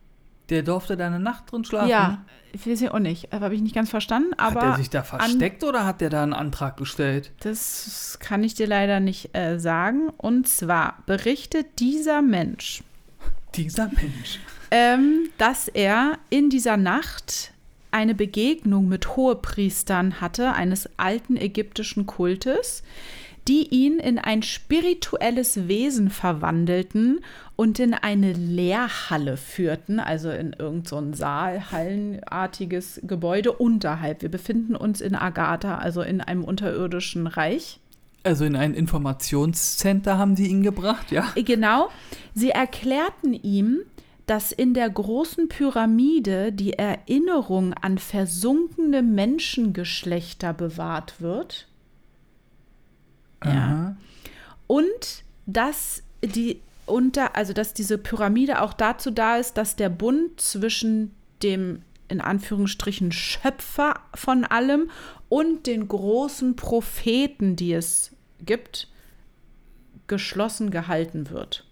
Der durfte da eine Nacht drin schlafen. Ja, ich weiß ja auch nicht, habe ich nicht ganz verstanden, aber hat er sich da versteckt oder hat der da einen Antrag gestellt? das kann ich dir leider nicht äh, sagen. Und zwar berichtet dieser Mensch, Dieser Mensch. ähm, dass er in dieser Nacht eine Begegnung mit Hohepriestern hatte, eines alten ägyptischen Kultes, die ihn in ein spirituelles Wesen verwandelten und in eine Lehrhalle führten, also in irgendein so Saal, hallenartiges Gebäude unterhalb. Wir befinden uns in Agatha, also in einem unterirdischen Reich. Also in ein Informationscenter haben die ihn gebracht, ja? Genau. Sie erklärten ihm, dass in der großen Pyramide die Erinnerung an versunkene Menschengeschlechter bewahrt wird. Aha. Und dass die unter, also dass diese Pyramide auch dazu da ist, dass der Bund zwischen dem in Anführungsstrichen Schöpfer von allem und den großen Propheten, die es gibt, geschlossen gehalten wird.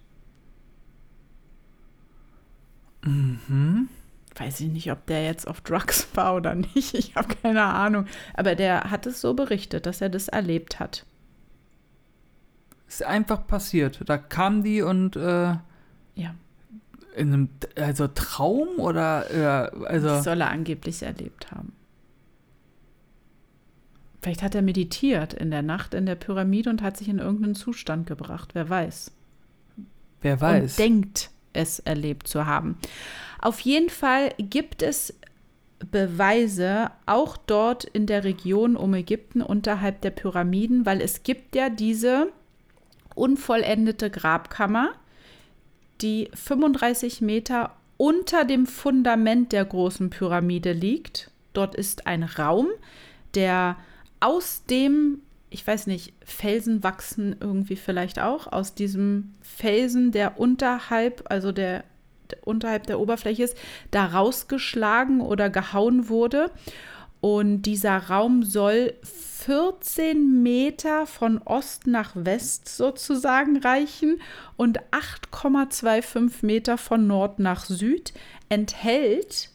Weiß ich nicht, ob der jetzt auf Drugs war oder nicht. Ich habe keine Ahnung. Aber der hat es so berichtet, dass er das erlebt hat. Ist einfach passiert. Da kamen die und äh, Ja, in einem also Traum oder äh, also das soll er angeblich erlebt haben. Vielleicht hat er meditiert in der Nacht in der Pyramide und hat sich in irgendeinen Zustand gebracht. Wer weiß. wer weiß. und denkt, es erlebt zu haben. Auf jeden Fall gibt es Beweise auch dort in der Region um Ägypten unterhalb der Pyramiden, weil es gibt ja diese unvollendete Grabkammer, die 35 Meter unter dem Fundament der großen Pyramide liegt. Dort ist ein Raum, der aus dem, ich weiß nicht, Felsen wachsen irgendwie vielleicht auch, aus diesem Felsen, der unterhalb, also der, unterhalb der Oberfläche ist, da rausgeschlagen oder gehauen wurde. Und dieser Raum soll 14 Meter von Ost nach West sozusagen reichen und 8,25 Meter von Nord nach Süd, enthält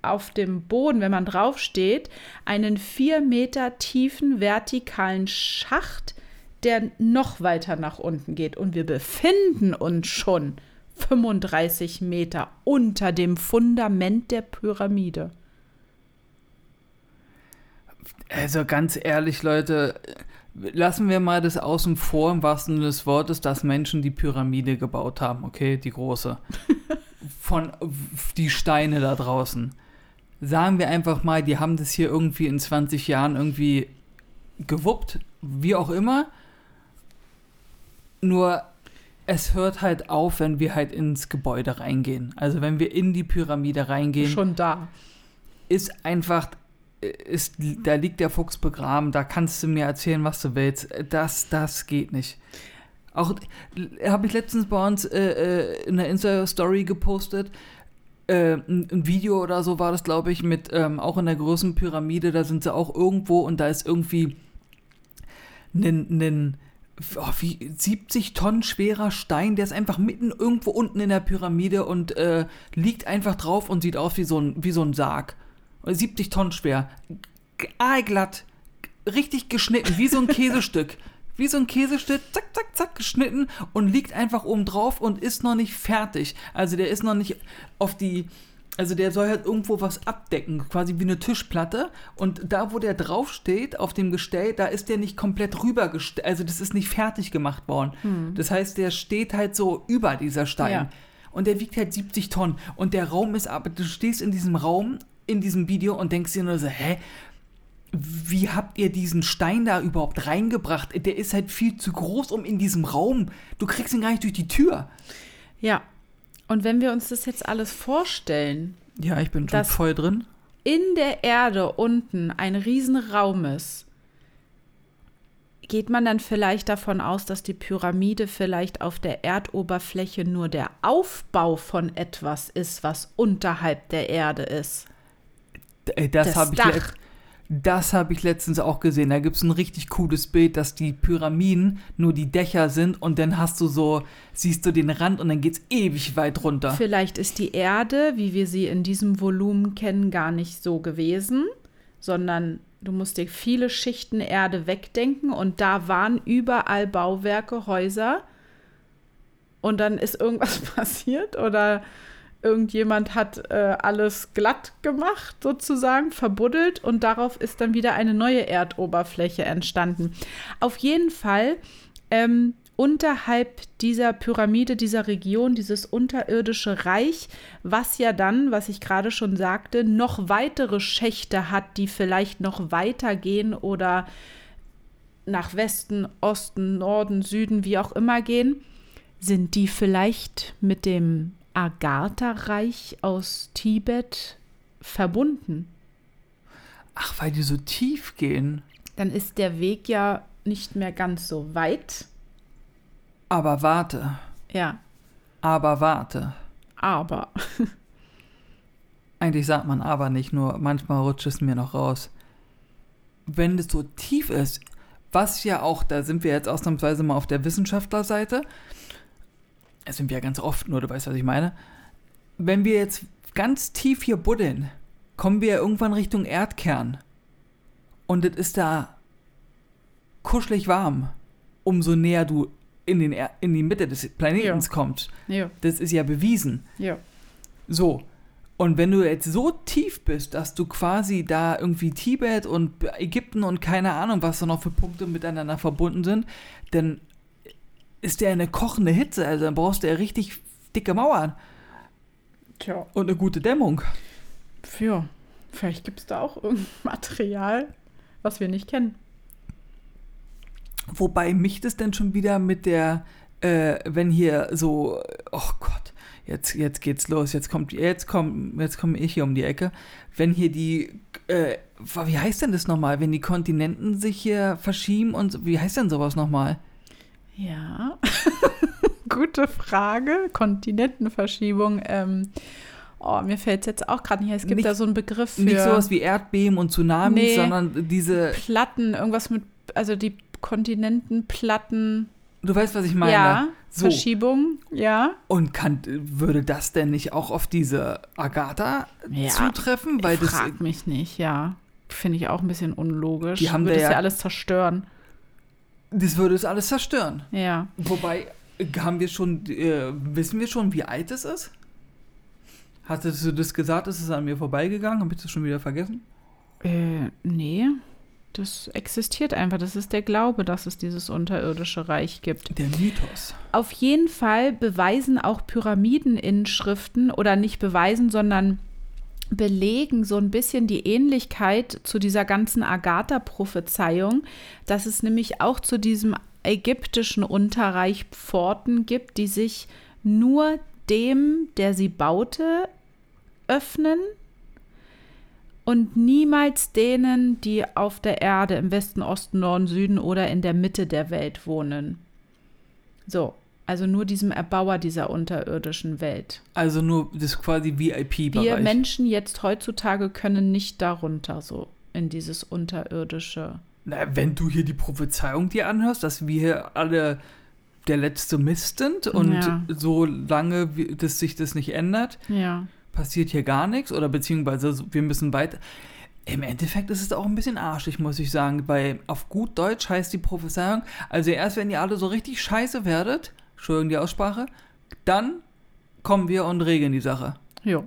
auf dem Boden, wenn man draufsteht, einen 4 Meter tiefen vertikalen Schacht, der noch weiter nach unten geht. Und wir befinden uns schon 35 Meter unter dem Fundament der Pyramide. Also ganz ehrlich, Leute, lassen wir mal das außen vor, im wahrsten Sinne des Wortes, dass Menschen die Pyramide gebaut haben, okay, die große. (laughs) Von die Steine da draußen. Sagen wir einfach mal, die haben das hier irgendwie in 20 Jahren irgendwie gewuppt, wie auch immer. Nur es hört halt auf, wenn wir halt ins Gebäude reingehen. Also wenn wir in die Pyramide reingehen Schon da. ist einfach, ist, da liegt der Fuchs begraben, da kannst du mir erzählen, was du willst. Das, das geht nicht. Auch habe ich letztens bei uns äh, äh, in der Insta-Story gepostet, äh, ein, Video oder so war das, glaube ich, mit ähm, auch in der großen Pyramide, da sind sie auch irgendwo und da ist irgendwie ein, oh, wie 70 Tonnen schwerer Stein, der ist einfach mitten irgendwo unten in der Pyramide und äh, liegt einfach drauf und sieht aus wie so ein, wie so ein Sarg. 70 Tonnen schwer. Aalglatt. richtig geschnitten, wie so ein Käsestück. (laughs) Wie so ein Käsestück, zack, zack, zack, geschnitten und liegt einfach oben drauf und ist noch nicht fertig. Also der ist noch nicht auf die, also der soll halt irgendwo was abdecken, quasi wie eine Tischplatte. Und da, wo der draufsteht, auf dem Gestell, da ist der nicht komplett rübergestellt. Also das ist nicht fertig gemacht worden. Das heißt, der steht halt so über dieser Stein. Ja. Und der wiegt halt 70 Tonnen. Und der Raum ist aber, du stehst in diesem Raum, in diesem Video und denkst dir nur so, hä? Wie habt ihr diesen Stein da überhaupt reingebracht? Der ist halt viel zu groß, um in diesem Raum. Du kriegst ihn gar nicht durch die Tür. Ja. Und wenn wir uns das jetzt alles vorstellen, Ja, ich bin schon voll drin. in der Erde unten ein Riesenraum ist, geht man dann vielleicht davon aus, dass die Pyramide vielleicht auf der Erdoberfläche nur der Aufbau von etwas ist, was unterhalb der Erde ist. Das Das habe ich, let- das hab ich letztens auch gesehen. Da gibt es ein richtig cooles Bild, dass die Pyramiden nur die Dächer sind und dann hast du so, siehst du den Rand und dann geht's ewig weit runter. Vielleicht ist die Erde, wie wir sie in diesem Volumen kennen, gar nicht so gewesen, sondern du musst dir viele Schichten Erde wegdenken und da waren überall Bauwerke, Häuser und dann ist irgendwas (laughs) passiert oder irgendjemand hat äh, alles glatt gemacht, sozusagen, verbuddelt und darauf ist dann wieder eine neue Erdoberfläche entstanden. Auf jeden Fall ähm, unterhalb dieser Pyramide, dieser Region, dieses unterirdische Reich, was ja dann, was ich gerade schon sagte, noch weitere Schächte hat, die vielleicht noch weitergehen oder nach Westen, Osten, Norden, Süden, wie auch immer gehen. Sind die vielleicht mit dem Agartha-Reich aus Tibet verbunden? Ach, weil die so tief gehen. Dann ist der Weg ja nicht mehr ganz so weit. Aber warte, Ja, aber warte. aber. (laughs) Eigentlich sagt man aber nicht, nur manchmal rutscht es mir noch raus. Wenn es so tief ist, was ja auch, da sind wir jetzt ausnahmsweise mal auf der Wissenschaftlerseite, das sind wir ja ganz oft, nur du weißt, was ich meine. Wenn wir jetzt ganz tief hier buddeln, kommen wir irgendwann Richtung Erdkern. Und es ist da kuschelig warm, umso näher du in, den er in die Mitte des Planeten Ja. kommst. Ja, Das ist ja bewiesen. ja. So. Und wenn du jetzt so tief bist, dass du quasi da irgendwie Tibet und Ägypten und keine Ahnung, was da noch für Punkte miteinander verbunden sind, dann ist der eine kochende Hitze. Also dann brauchst du ja richtig dicke Mauern Tja. und eine gute Dämmung. Ja, vielleicht gibt es da auch irgendein Material, was wir nicht kennen. Wobei mich das dann schon wieder mit der, äh, wenn hier so, oh Gott, jetzt, jetzt geht's los, jetzt kommt, jetzt komm, jetzt komme ich hier um die Ecke. Wenn hier die, äh, wie heißt denn das nochmal, wenn die Kontinenten sich hier verschieben und wie heißt denn sowas nochmal? Ja, (laughs) gute Frage. Kontinentenverschiebung. Ähm, oh, mir fällt es jetzt auch gerade nicht. Es gibt Nicht- da so einen Begriff für Nicht sowas wie Erdbeben und Tsunamis, Nee. sondern diese, Platten, irgendwas mit, also die Kontinentenplatten. du weißt, was ich meine. ja, so. Verschiebung, ja. Und kann, würde das denn nicht auch auf diese Agatha Ja, zutreffen? Weil ich das, frag mich nicht, ja. Finde ich auch ein bisschen unlogisch. Die haben Würde da ja ja- alles zerstören. Das würde es alles zerstören. Ja. Wobei, haben wir schon, äh, wissen wir schon, wie alt es ist? Hattest du das gesagt? Ist es an mir vorbeigegangen? Habe ich das schon wieder vergessen? Äh, nee. Das existiert einfach. Das ist der Glaube, dass es dieses unterirdische Reich gibt. Der Mythos. Auf jeden Fall beweisen auch Pyramideninschriften oder nicht beweisen, sondern belegen so ein bisschen die Ähnlichkeit zu dieser ganzen Agatha-Prophezeiung, dass es nämlich auch zu diesem ägyptischen Unterreich Pforten gibt, die sich nur dem, der sie baute, öffnen und niemals denen, die auf der Erde im Westen, Osten, Norden, Süden oder in der Mitte der Welt wohnen. So, also nur diesem Erbauer dieser unterirdischen Welt. Also nur das quasi Wir VIP-Bereich. Menschen jetzt heutzutage können nicht darunter so in dieses unterirdische. Na, wenn du hier die Prophezeiung dir anhörst, dass wir hier alle der letzte Mist sind und Ja. solange wie- das sich das nicht ändert, Ja. passiert hier gar nichts oder beziehungsweise wir müssen weiter. Im Endeffekt ist es auch ein bisschen arschig, muss ich sagen, weil auf gut Deutsch heißt die Prophezeiung, also erst wenn ihr alle so richtig scheiße werdet, Entschuldigung die Aussprache, dann kommen wir und regeln die Sache. Jo.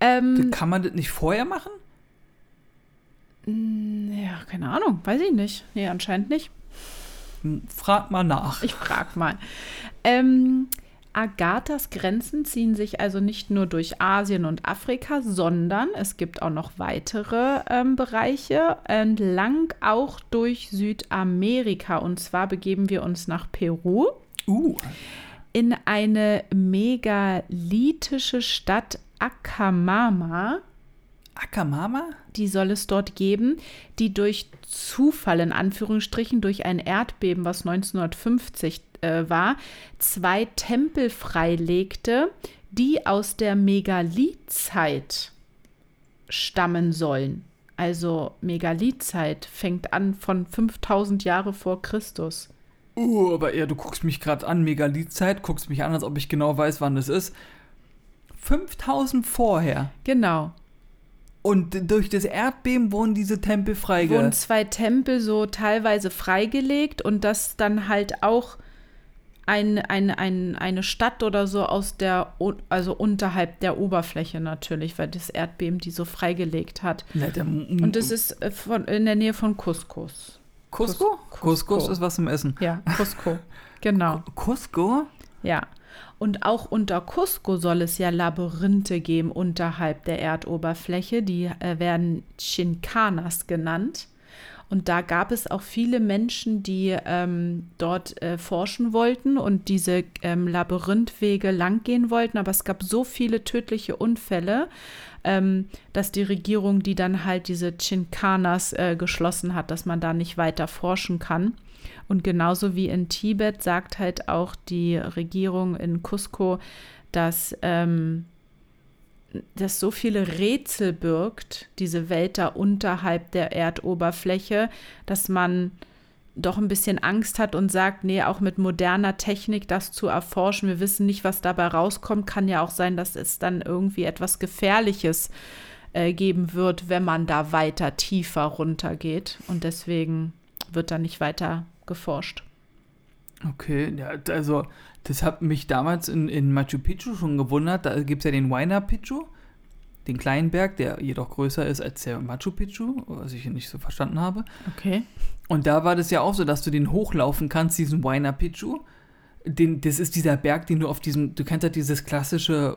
Ähm, Kann man das nicht vorher machen? ja, keine Ahnung, weiß ich nicht. Nee, anscheinend nicht. Hm, Frag mal nach. Ich frag mal. Ähm, Agathas Grenzen ziehen sich also nicht nur durch Asien und Afrika, sondern es gibt auch noch weitere ähm, Bereiche entlang auch durch Südamerika. Und zwar begeben wir uns nach Peru Uh, in eine megalithische Stadt Akamama. Akamama? Die soll es dort geben, die durch Zufall in Anführungsstrichen durch ein Erdbeben, was 1950 äh, war, zwei Tempel freilegte, die aus der Megalithzeit stammen sollen. Also Megalithzeit fängt an von 5000 Jahre vor Christus. Uh, aber ja, du guckst mich gerade an, Megalithzeit, guckst mich an, als ob ich genau weiß, wann das ist. 5000 vorher. Genau. Und durch das Erdbeben wurden diese Tempel Wurden freigelegt. zwei Tempel so teilweise freigelegt und das dann halt auch ein, ein, ein, eine Stadt oder so aus der, also unterhalb der Oberfläche natürlich, weil das Erdbeben die so freigelegt hat. Und das ist äh, von, in der Nähe von Couscous. Cusco? Cus- Couscous Cusco. ist was zum Essen. Ja, Cusco. (laughs) genau. Cusco? Ja. Und auch unter Cusco soll es ja Labyrinthe geben unterhalb der Erdoberfläche. Die äh, werden Chincanas genannt. Und da gab es auch viele Menschen, die ähm, dort äh, forschen wollten und diese ähm, Labyrinthwege langgehen wollten. Aber es gab so viele tödliche Unfälle, ähm, dass die Regierung die dann halt diese Chincanas äh, geschlossen hat, dass man da nicht weiter forschen kann. Und genauso wie in Tibet sagt halt auch die Regierung in Cusco, dass ähm, das so viele Rätsel birgt, diese Welt da unterhalb der Erdoberfläche, dass man doch ein bisschen Angst hat und sagt, nee, auch mit moderner Technik das zu erforschen, wir wissen nicht, was dabei rauskommt, kann ja auch sein, dass es dann irgendwie etwas Gefährliches äh, geben wird, wenn man da weiter tiefer runtergeht. Und deswegen wird da nicht weiter geforscht. Okay, ja, also das hat mich damals in, in Machu Picchu schon gewundert. Da gibt es ja den Huayna Picchu, den kleinen Berg, der jedoch größer ist als der Machu Picchu, was ich nicht so verstanden habe. Okay. Und da war das ja auch so, dass du den hochlaufen kannst, diesen Huayna Picchu. Den, das ist dieser Berg, den du auf diesem, du kennst ja dieses klassische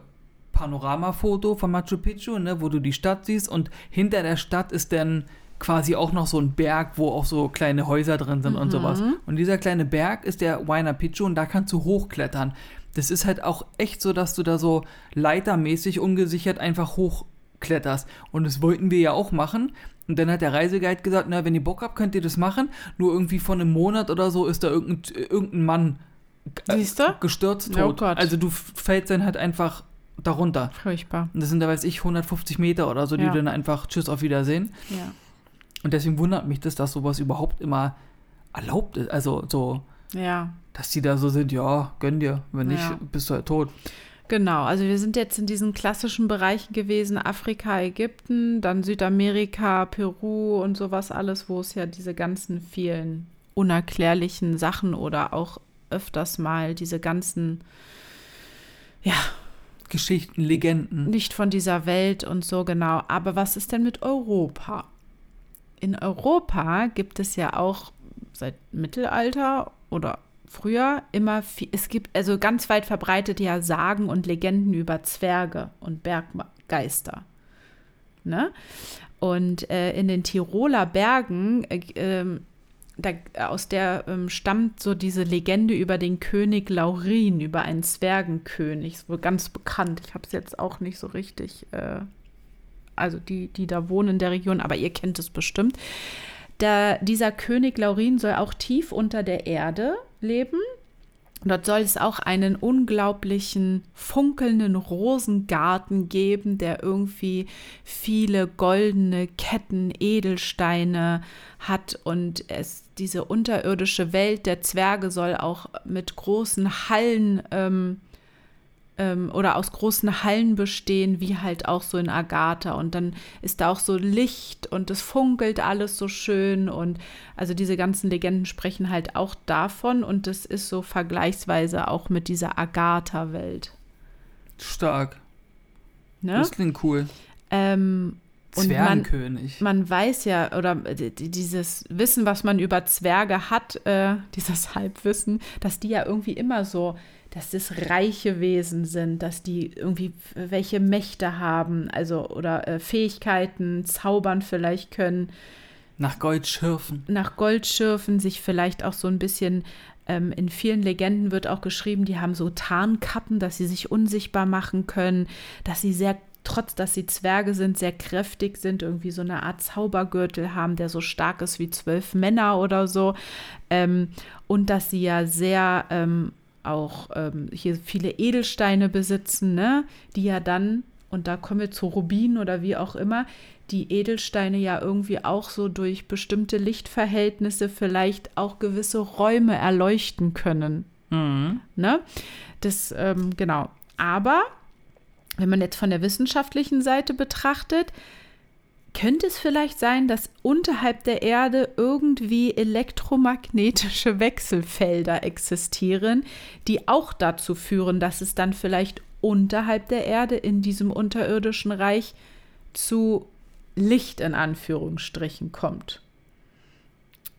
Panoramafoto von Machu Picchu, ne, wo du die Stadt siehst und hinter der Stadt ist dann quasi auch noch so ein Berg, wo auch so kleine Häuser drin sind und sowas. Und dieser kleine Berg ist der Huayna Picchu und da kannst du hochklettern. Das ist halt auch echt so, dass du da so leitermäßig ungesichert einfach hochkletterst. Und das wollten wir ja auch machen. Und dann hat der Reiseguide gesagt, na, wenn ihr Bock habt, könnt ihr das machen. Nur irgendwie vor einem Monat oder so ist da irgendein, irgendein Mann äh, gestürzt Oh tot. Gott. also du fällst dann halt einfach darunter. Furchtbar. Und das sind da, weiß ich, 150 Meter oder so, die Ja. du dann einfach Tschüss, auf Wiedersehen. Ja. Und deswegen wundert mich das, dass sowas überhaupt immer erlaubt ist. Also so, Ja. dass die da so sind, ja, gönn dir. Wenn nicht, Ja. bist du halt tot. Genau, also wir sind jetzt in diesen klassischen Bereichen gewesen, Afrika, Ägypten, dann Südamerika, Peru und sowas alles, wo es ja diese ganzen vielen unerklärlichen Sachen oder auch öfters mal diese ganzen, ja, Geschichten, Legenden. nicht von dieser Welt und so genau. Aber was ist denn mit Europa? In Europa gibt es ja auch seit Mittelalter oder früher immer viel, es gibt also ganz weit verbreitet ja Sagen und Legenden über Zwerge und Berggeister. Ne? Und äh, in den Tiroler Bergen, äh, ähm, da, aus der ähm, stammt so diese Legende über den König Laurin, über einen Zwergenkönig. Ist wohl ganz bekannt. Ich habe es jetzt auch nicht so richtig, äh, also die, die da wohnen in der Region, aber ihr kennt es bestimmt. Da, dieser König Laurin soll auch tief unter der Erde leben. Dort soll es auch einen unglaublichen funkelnden Rosengarten geben, der irgendwie viele goldene Ketten, Edelsteine hat. Und es, diese unterirdische Welt der Zwerge soll auch mit großen Hallen ähm, ähm, oder aus großen Hallen bestehen, wie halt auch so in Agatha. Und dann ist da auch so Licht und es funkelt alles so schön. Und also diese ganzen Legenden sprechen halt auch davon. Und das ist so vergleichsweise auch mit dieser Agatha-Welt. Stark. Ne? Das klingt cool. Ähm, und man, Zwergenkönig. man weiß ja, oder dieses Wissen, was man über Zwerge hat, äh, (laughs) dieses Halbwissen, dass die ja irgendwie immer so, dass das reiche Wesen sind, dass die irgendwie welche Mächte haben, also oder äh, Fähigkeiten, zaubern vielleicht können, Nach Gold schürfen. nach Gold schürfen, sich vielleicht auch so ein bisschen, ähm, in vielen Legenden wird auch geschrieben, die haben so Tarnkappen, dass sie sich unsichtbar machen können, dass sie sehr, trotz dass sie Zwerge sind, sehr kräftig sind, irgendwie so eine Art Zaubergürtel haben, der so stark ist wie zwölf Männer oder so. Ähm, und dass sie ja sehr ähm, auch ähm, hier viele Edelsteine besitzen, ne? die ja dann, und da kommen wir zu Rubinen oder wie auch immer, die Edelsteine ja irgendwie auch so durch bestimmte Lichtverhältnisse vielleicht auch gewisse Räume erleuchten können. Mhm. Ne? Das, ähm, genau. Aber wenn man jetzt von der wissenschaftlichen Seite betrachtet, könnte es vielleicht sein, dass unterhalb der Erde irgendwie elektromagnetische Wechselfelder existieren, die auch dazu führen, dass es dann vielleicht unterhalb der Erde in diesem unterirdischen Reich zu Licht in Anführungsstrichen kommt.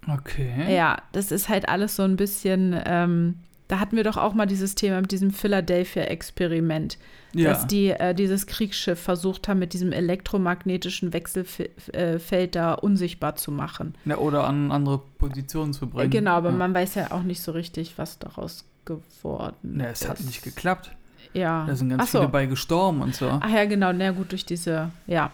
Okay. Ja, das ist halt alles so ein bisschen, ähm, da hatten wir doch auch mal dieses Thema mit diesem Philadelphia-Experiment, Ja. dass die äh, dieses Kriegsschiff versucht haben, mit diesem elektromagnetischen Wechselfeld da unsichtbar zu machen. ja. Oder an andere Positionen zu bringen. Genau, aber ja. man weiß ja auch nicht so richtig, was daraus geworden Ne, es hat ist. nicht geklappt. Ja. Da sind ganz so. viele bei gestorben und so. Ach ja, genau, na gut, durch diese, ja.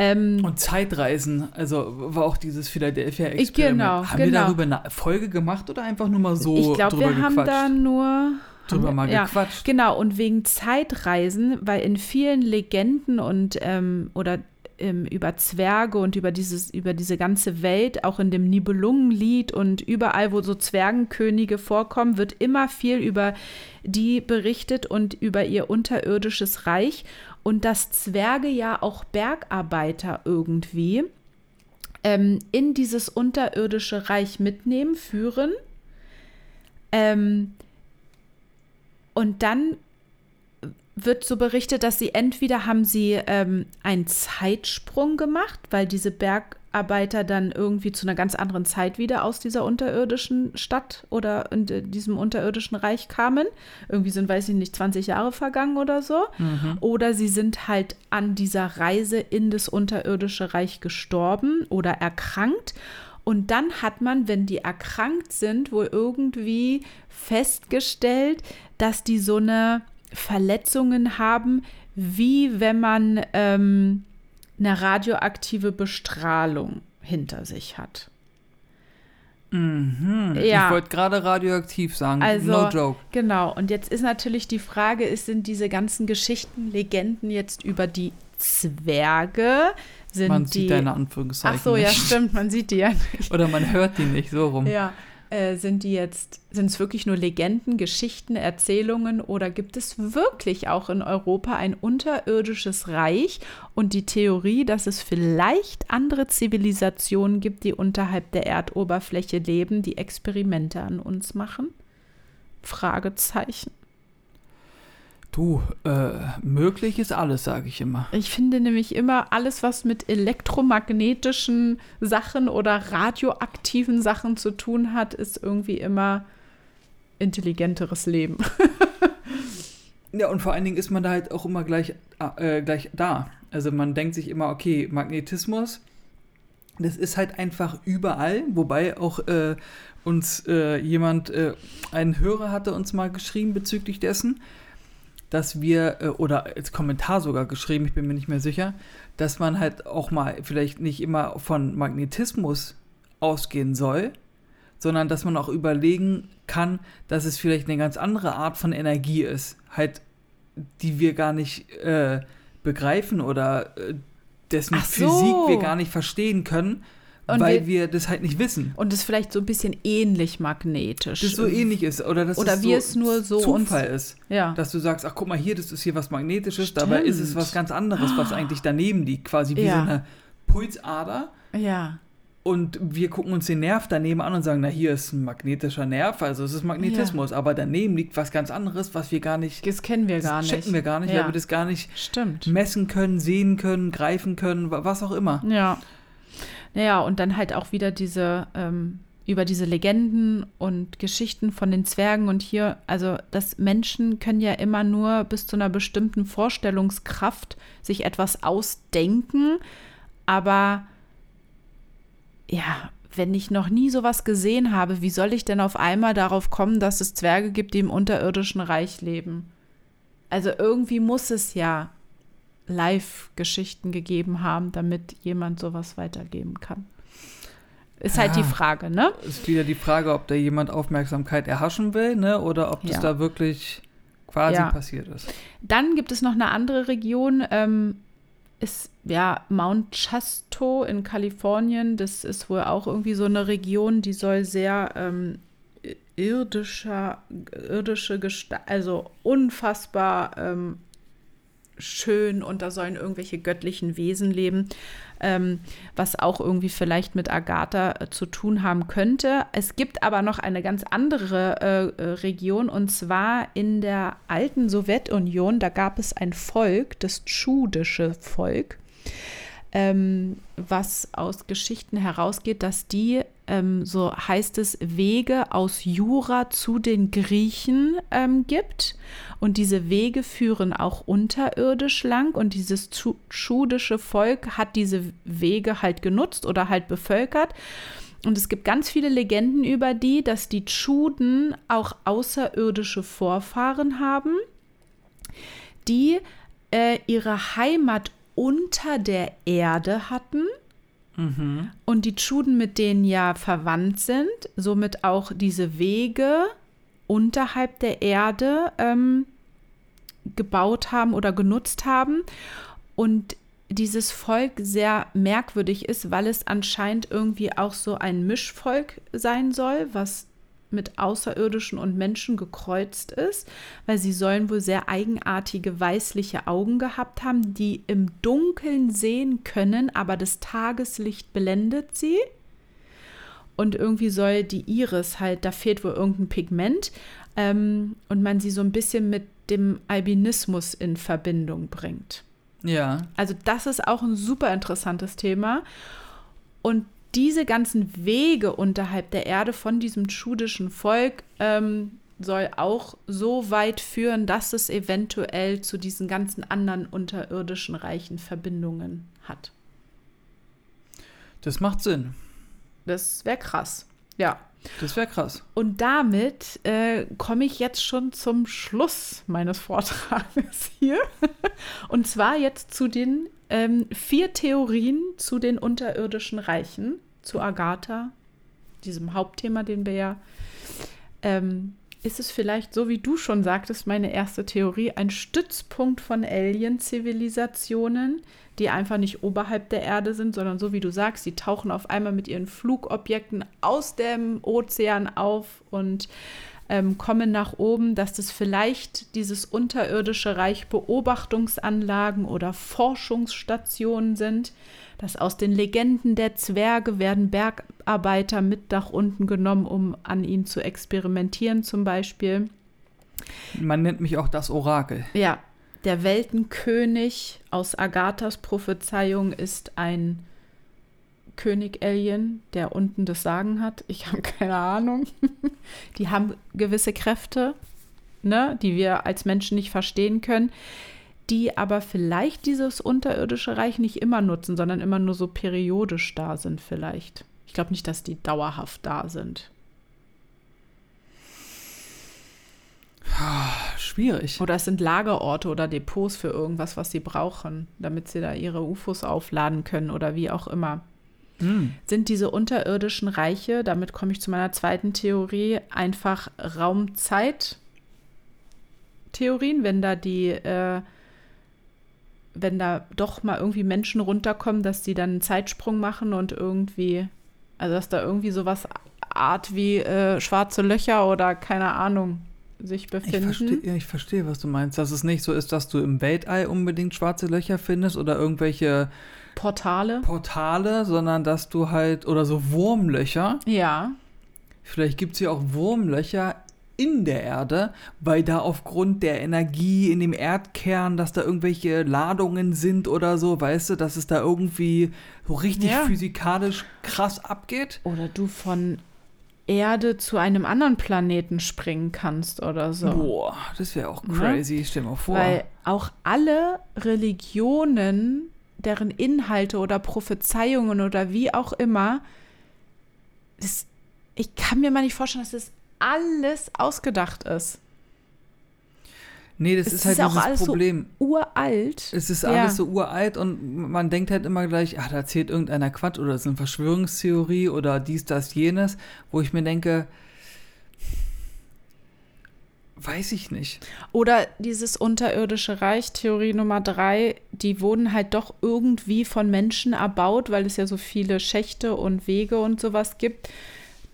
Ähm, Und Zeitreisen, also war auch dieses Philadelphia-Experiment. Genau, haben wir genau. darüber eine Folge gemacht oder einfach nur mal so ich glaube, drüber wir haben gequatscht? da nur drüber mal wir, ja, gequatscht. Genau, und wegen Zeitreisen, weil in vielen Legenden und ähm, oder ähm, über Zwerge und über dieses, über diese ganze Welt, auch in dem Nibelungenlied und überall, wo so Zwergenkönige vorkommen, wird immer viel über die berichtet und über ihr unterirdisches Reich. Und dass Zwerge ja auch Bergarbeiter irgendwie ähm, in dieses unterirdische Reich mitnehmen, führen. Ähm, und dann wird so berichtet, dass sie entweder haben sie ähm, einen Zeitsprung gemacht, weil diese Bergarbeiter dann irgendwie zu einer ganz anderen Zeit wieder aus dieser unterirdischen Stadt oder in äh, diesem unterirdischen Reich kamen. Irgendwie sind, weiß ich nicht, 20 Jahre vergangen oder so. Oder sie sind halt an dieser Reise in das unterirdische Reich gestorben oder erkrankt. Und dann hat man, wenn die erkrankt sind, wohl irgendwie festgestellt, dass die so eine Verletzungen haben, wie wenn man ähm, eine radioaktive Bestrahlung hinter sich hat. Mhm. Ja. Ich wollte gerade radioaktiv sagen. Also, no joke. Genau, und jetzt ist natürlich die Frage, ist, sind diese ganzen Geschichten, Legenden jetzt über die Zwerge? Sind Man die. sieht deine Anführungszeichen Ach so, ja, nicht. stimmt, man sieht die ja (laughs) nicht. Oder man hört die nicht, so rum. Ja. Äh, sind die jetzt, sind es wirklich nur Legenden, Geschichten, Erzählungen oder gibt es wirklich auch in Europa ein unterirdisches Reich und die Theorie, dass es vielleicht andere Zivilisationen gibt, die unterhalb der Erdoberfläche leben, die Experimente an uns machen? Fragezeichen. Du, äh, möglich ist alles, sage ich immer. Ich finde nämlich immer alles, was mit elektromagnetischen Sachen oder radioaktiven Sachen zu tun hat, ist irgendwie immer intelligenteres Leben. (laughs) Ja, und vor allen Dingen ist man da halt auch immer gleich, äh, gleich da. Also man denkt sich immer, okay, Magnetismus, das ist halt einfach überall, wobei auch äh, uns äh, jemand, äh, ein Hörer hatte uns mal geschrieben bezüglich dessen, dass wir, äh, oder als Kommentar sogar geschrieben, ich bin mir nicht mehr sicher, dass man halt auch mal vielleicht nicht immer von Magnetismus ausgehen soll, sondern dass man auch überlegen kann, dass es vielleicht eine ganz andere Art von Energie ist, halt, die wir gar nicht äh, begreifen oder äh, dessen so. Physik wir gar nicht verstehen können, Und weil wir- wir, das halt nicht wissen. Und es vielleicht so ein bisschen ähnlich magnetisch. Das so ähnlich ist. Oder dass Oder es so es nur so Zufall ist. Ja. Dass du sagst, ach guck mal hier, das ist hier was Magnetisches, dabei ist es Stimmt. was ganz anderes, was eigentlich daneben liegt. Quasi wie Ja. so eine Pulsader. ja. Und wir gucken uns den Nerv daneben an und sagen, na hier ist ein magnetischer Nerv, also es ist Magnetismus. Aber daneben liegt was ganz anderes, was wir gar nicht, Das kennen wir gar nicht. checken wir gar nicht, ja. weil wir das gar nicht Stimmt. messen können, sehen können, greifen können, wa- was auch immer. Ja. Naja, und dann halt auch wieder diese, ähm, über diese Legenden und Geschichten von den Zwergen und hier, also das Menschen können ja immer nur bis zu einer bestimmten Vorstellungskraft sich etwas ausdenken, aber ja, wenn ich noch nie sowas gesehen habe, wie soll ich denn auf einmal darauf kommen, dass es Zwerge gibt, die im unterirdischen Reich leben? Also irgendwie muss es ja Live-Geschichten gegeben haben, damit jemand sowas weitergeben kann. Ist halt Ja. die Frage, ne? Ist wieder die Frage, ob da jemand Aufmerksamkeit erhaschen will, ne? Oder ob das Ja. da wirklich quasi Ja. passiert ist. Dann gibt es noch eine andere Region, ähm, ist ja Mount Chasto in Kalifornien. Das ist wohl auch irgendwie so eine Region, die soll sehr ähm, irdischer, irdische Gestalt, also unfassbar ähm, schön und da sollen irgendwelche göttlichen Wesen leben, ähm, was auch irgendwie vielleicht mit Agatha äh, zu tun haben könnte. Es gibt aber noch eine ganz andere äh, äh, Region und zwar in der alten Sowjetunion, da gab es ein Volk, das tschudische Volk, ähm, was aus Geschichten herausgeht, dass die, ähm, so heißt es, Wege aus Jura zu den Griechen ähm, gibt. Und diese Wege führen auch unterirdisch lang. Und dieses tschudische Volk hat diese Wege halt genutzt oder halt bevölkert. Und es gibt ganz viele Legenden über die, dass die Tschuden auch außerirdische Vorfahren haben, die äh, ihre Heimat unter der Erde hatten Mhm. und die Tschuden mit denen ja verwandt sind, somit auch diese Wege unterhalb der Erde ähm, gebaut haben oder genutzt haben. Und dieses Volk sehr merkwürdig ist, weil es anscheinend irgendwie auch so ein Mischvolk sein soll, was mit Außerirdischen und Menschen gekreuzt ist, weil sie sollen wohl sehr eigenartige weißliche Augen gehabt haben, die im Dunkeln sehen können, aber das Tageslicht blendet sie. Und irgendwie soll die Iris halt, da fehlt wohl irgendein Pigment ähm, und man sie so ein bisschen mit dem Albinismus in Verbindung bringt. Ja. Also das ist auch ein super interessantes Thema. Und diese ganzen Wege unterhalb der Erde von diesem tschudischen Volk ähm, soll auch so weit führen, dass es eventuell zu diesen ganzen anderen unterirdischen reichen Verbindungen hat. Das macht Sinn. Das wäre krass. Ja. Das wäre krass. Und damit äh, komme ich jetzt schon zum Schluss meines Vortrages hier. (laughs) Und zwar jetzt zu den ähm, vier Theorien zu den unterirdischen Reichen, zu Agatha, diesem Hauptthema, den wir ja. Ähm, ist es vielleicht, so wie du schon sagtest, meine erste Theorie, ein Stützpunkt von Alien-Zivilisationen, die einfach nicht oberhalb der Erde sind, sondern so wie du sagst, sie tauchen auf einmal mit ihren Flugobjekten aus dem Ozean auf und ähm, kommen nach oben, dass das vielleicht dieses unterirdische Reich Beobachtungsanlagen oder Forschungsstationen sind, dass aus den Legenden der Zwerge werden Bergarbeiter mit nach unten genommen, um an ihnen zu experimentieren zum Beispiel. Man nennt mich auch das Orakel. Ja, der Weltenkönig aus Agathas Prophezeiung ist ein König-Alien, der unten das Sagen hat. Ich habe (laughs) keine Ahnung. (laughs) Die haben gewisse Kräfte, ne, die wir als Menschen nicht verstehen können, die aber vielleicht dieses unterirdische Reich nicht immer nutzen, sondern immer nur so periodisch da sind vielleicht. Ich glaube nicht, dass die dauerhaft da sind. Schwierig. Oder es sind Lagerorte oder Depots für irgendwas, was sie brauchen, damit sie da ihre UFOs aufladen können oder wie auch immer. Hm. Sind diese unterirdischen Reiche, damit komme ich zu meiner zweiten Theorie, einfach Raumzeit-Theorien, wenn da die, äh, wenn da doch mal irgendwie Menschen runterkommen, dass die dann einen Zeitsprung machen und irgendwie Also dass da irgendwie sowas Art wie äh, schwarze Löcher oder keine Ahnung sich Ich befinden. verstehe, ja, ich verstehe, was du meinst. Dass es nicht so ist, dass du im Weltall unbedingt schwarze Löcher findest oder irgendwelche Portale. Portale, sondern dass du halt, oder so Wurmlöcher. Ja. Vielleicht gibt es ja auch Wurmlöcher in der Erde, weil da aufgrund der Energie in dem Erdkern, dass da irgendwelche Ladungen sind oder so, weißt du, dass es da irgendwie so richtig Ja. physikalisch krass abgeht. Oder du von Erde zu einem anderen Planeten springen kannst oder so. Boah, das wäre auch Ne? crazy. Stell dir mal vor. Weil auch alle Religionen, deren Inhalte oder Prophezeiungen oder wie auch immer, das, ich kann mir mal nicht vorstellen, dass das alles ausgedacht ist. Nee, das es ist halt ist auch dieses alles so Problem. Uralt. Es ist Ja. alles so uralt und man denkt halt immer gleich, ach, da erzählt irgendeiner Quatsch oder es ist eine Verschwörungstheorie oder dies, das, jenes, wo ich mir denke, weiß ich nicht. Oder dieses unterirdische Reich, Theorie Nummer drei, die wurden halt doch irgendwie von Menschen erbaut, weil es ja so viele Schächte und Wege und sowas gibt,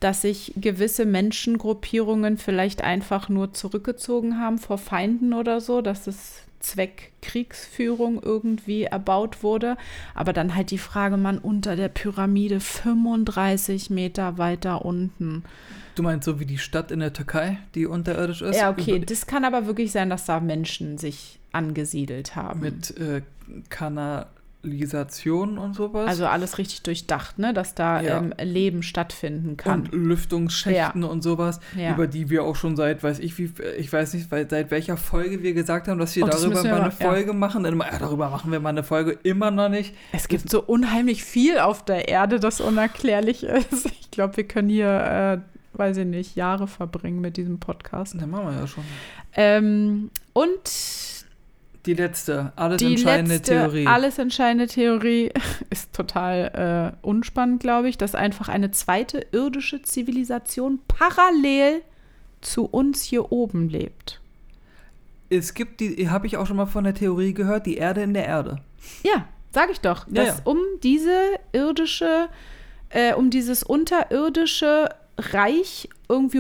dass sich gewisse Menschengruppierungen vielleicht einfach nur zurückgezogen haben vor Feinden oder so, dass es Zweck Kriegsführung irgendwie erbaut wurde. Aber dann halt die Frage, man unter der Pyramide 35 Meter weiter unten. Du meinst so wie die Stadt in der Türkei, die unterirdisch ist? Ja, okay, Über- das kann aber wirklich sein, dass da Menschen sich angesiedelt haben. Mit äh, Kanalisation und sowas. also alles richtig durchdacht, ne? dass da Ja. ähm, Leben stattfinden kann. und Lüftungsschächten und sowas, Ja. über die wir auch schon seit, weiß ich wie, ich weiß nicht, seit welcher Folge wir gesagt haben, dass wir Oh, das darüber wir mal eine Folge machen. Immer, ja, darüber machen wir mal eine Folge, immer noch nicht. es gibt so unheimlich viel auf der Erde, das unerklärlich ist. Ich glaube, wir können hier, äh, weiß ich nicht, Jahre verbringen mit diesem Podcast. Dann machen wir ja schon. Ähm, und Die letzte, alles die entscheidende letzte, Theorie. alles entscheidende Theorie (laughs) ist total äh, unspannend, glaube ich, dass einfach eine zweite irdische Zivilisation parallel zu uns hier oben lebt. Es gibt die, habe ich auch schon mal von der Theorie gehört, die Erde in der Erde. Ja, sage ich doch, Ja, dass ja. um diese irdische, äh, um dieses unterirdische Reich irgendwie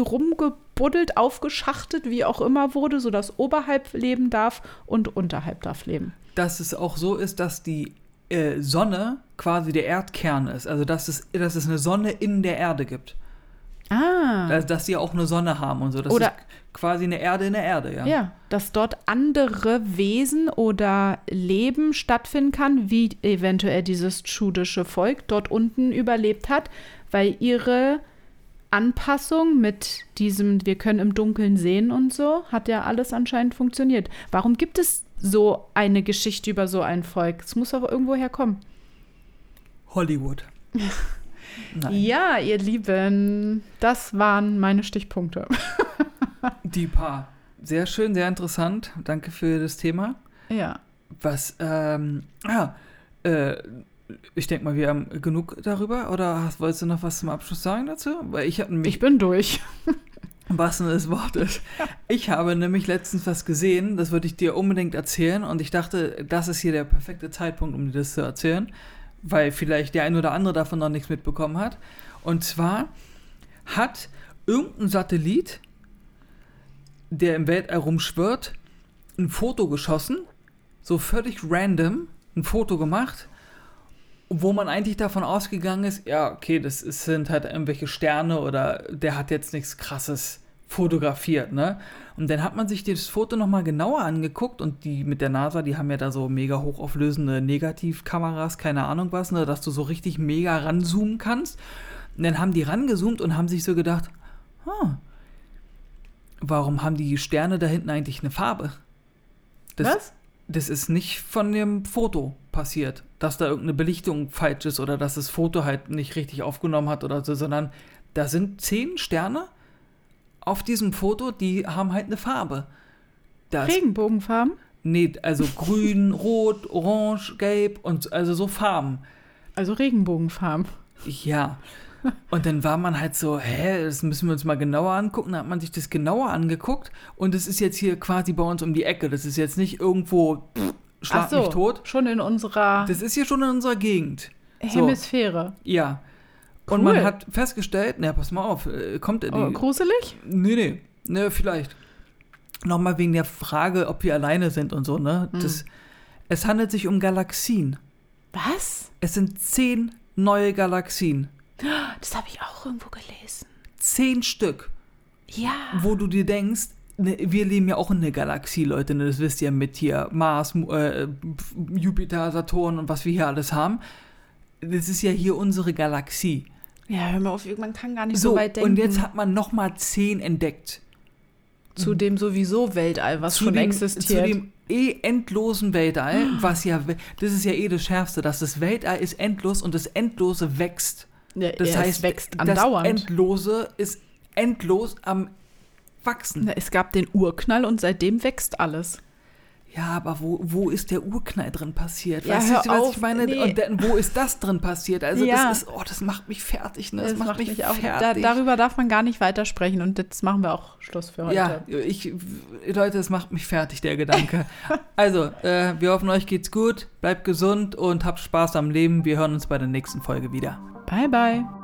rumgebuddelt, aufgeschachtet, wie auch immer wurde, sodass oberhalb leben darf und unterhalb darf leben. Dass es auch so ist, dass die äh, Sonne quasi der Erdkern ist. Also dass es, dass es eine Sonne in der Erde gibt. Ah. Dass, dass sie auch eine Sonne haben und so. Das Oder- ist quasi eine Erde in der Erde, ja. Ja, dass dort andere Wesen oder Leben stattfinden kann, wie eventuell dieses tschudische Volk dort unten überlebt hat, weil ihre Anpassung mit diesem, wir können im Dunkeln sehen und so, hat ja alles anscheinend funktioniert. Warum gibt es so eine Geschichte über so ein Volk? Es muss aber irgendwo herkommen. Hollywood. (laughs) Ja, ihr Lieben, das waren meine Stichpunkte. (laughs) Die paar. Sehr schön, sehr interessant. Danke für das Thema. Ja. Was, ähm, ah, äh, ich denke mal, wir haben genug darüber. Oder hast, wolltest du noch was zum Abschluss sagen dazu? Weil ich Ich bin durch. (laughs) wahrsten Sinne des Wortes. Ich habe nämlich letztens was gesehen, das würde ich dir unbedingt erzählen und ich dachte, das ist hier der perfekte Zeitpunkt, um dir das zu erzählen, weil vielleicht der ein oder andere davon noch nichts mitbekommen hat. Und zwar hat irgendein Satellit, der im Weltall rumschwirrt, ein Foto geschossen, so völlig random, ein Foto gemacht, wo man eigentlich davon ausgegangen ist, ja, okay, das ist, sind halt irgendwelche Sterne oder der hat jetzt nichts krasses fotografiert, ne? Und dann hat man sich das Foto nochmal genauer angeguckt und die mit der NASA, die haben ja da so mega hochauflösende Negativkameras, keine Ahnung was, ne, dass du so richtig mega ranzoomen kannst. Und dann haben die rangezoomt und haben sich so gedacht, hm, warum haben die Sterne da hinten eigentlich eine Farbe? Das, Was? das ist nicht von dem Foto passiert, dass da irgendeine Belichtung falsch ist oder dass das Foto halt nicht richtig aufgenommen hat oder so, sondern da sind zehn Sterne auf diesem Foto, die haben halt eine Farbe. Das, Regenbogenfarben? nee, also (laughs) grün, rot, orange, gelb und also so Farben. Also Regenbogenfarben. Ja. Und dann war man halt so, hä, das müssen wir uns mal genauer angucken. Dann hat man sich das genauer angeguckt und es ist jetzt hier quasi bei uns um die Ecke. Das ist jetzt nicht irgendwo, pff, schlag so, mich tot. schon in unserer Das ist hier schon in unserer Gegend. So. Hemisphäre. Ja. Und man Cool. hat festgestellt, na, pass mal auf, äh, kommt die. Oh, gruselig? Nee, nee, ne, vielleicht. Nochmal wegen der Frage, ob wir alleine sind und so, ne? Hm. Das, es handelt sich um Galaxien. Was? Es sind zehn neue Galaxien. Das habe ich auch irgendwo gelesen. Zehn Stück, Ja. wo du dir denkst, wir leben ja auch in der Galaxie, Leute, ne, das wisst ihr mit hier Mars, äh, Jupiter, Saturn und was wir hier alles haben. Das ist ja hier unsere Galaxie. Ja, hör mal auf, man kann gar nicht so, So, weit denken. und jetzt hat man nochmal zehn entdeckt. zu dem sowieso Weltall, was zu schon dem, existiert. Zu dem eh endlosen Weltall, was ja, das ist ja eh das Schärfste, dass das Weltall ist endlos und das Endlose wächst. ja, Das heißt, wächst das andauernd. Endlose ist endlos am Wachsen. Es gab den Urknall und seitdem wächst alles. Ja, aber wo, wo ist der Urknall drin passiert? Ja, weißt du, was auf, ich meine? nee. Und dann, wo ist das drin passiert? Also Ja. das ist, oh, das macht mich fertig, ne? Das, macht, mich, auch. Da, fertig. darüber darf man gar nicht weitersprechen und jetzt machen wir auch Schluss für heute. Ja, ich, Leute, es macht mich fertig, der Gedanke. (laughs) also, äh, wir hoffen, euch geht's gut, bleibt gesund und habt Spaß am Leben. Wir hören uns bei der nächsten Folge wieder. Bye, bye.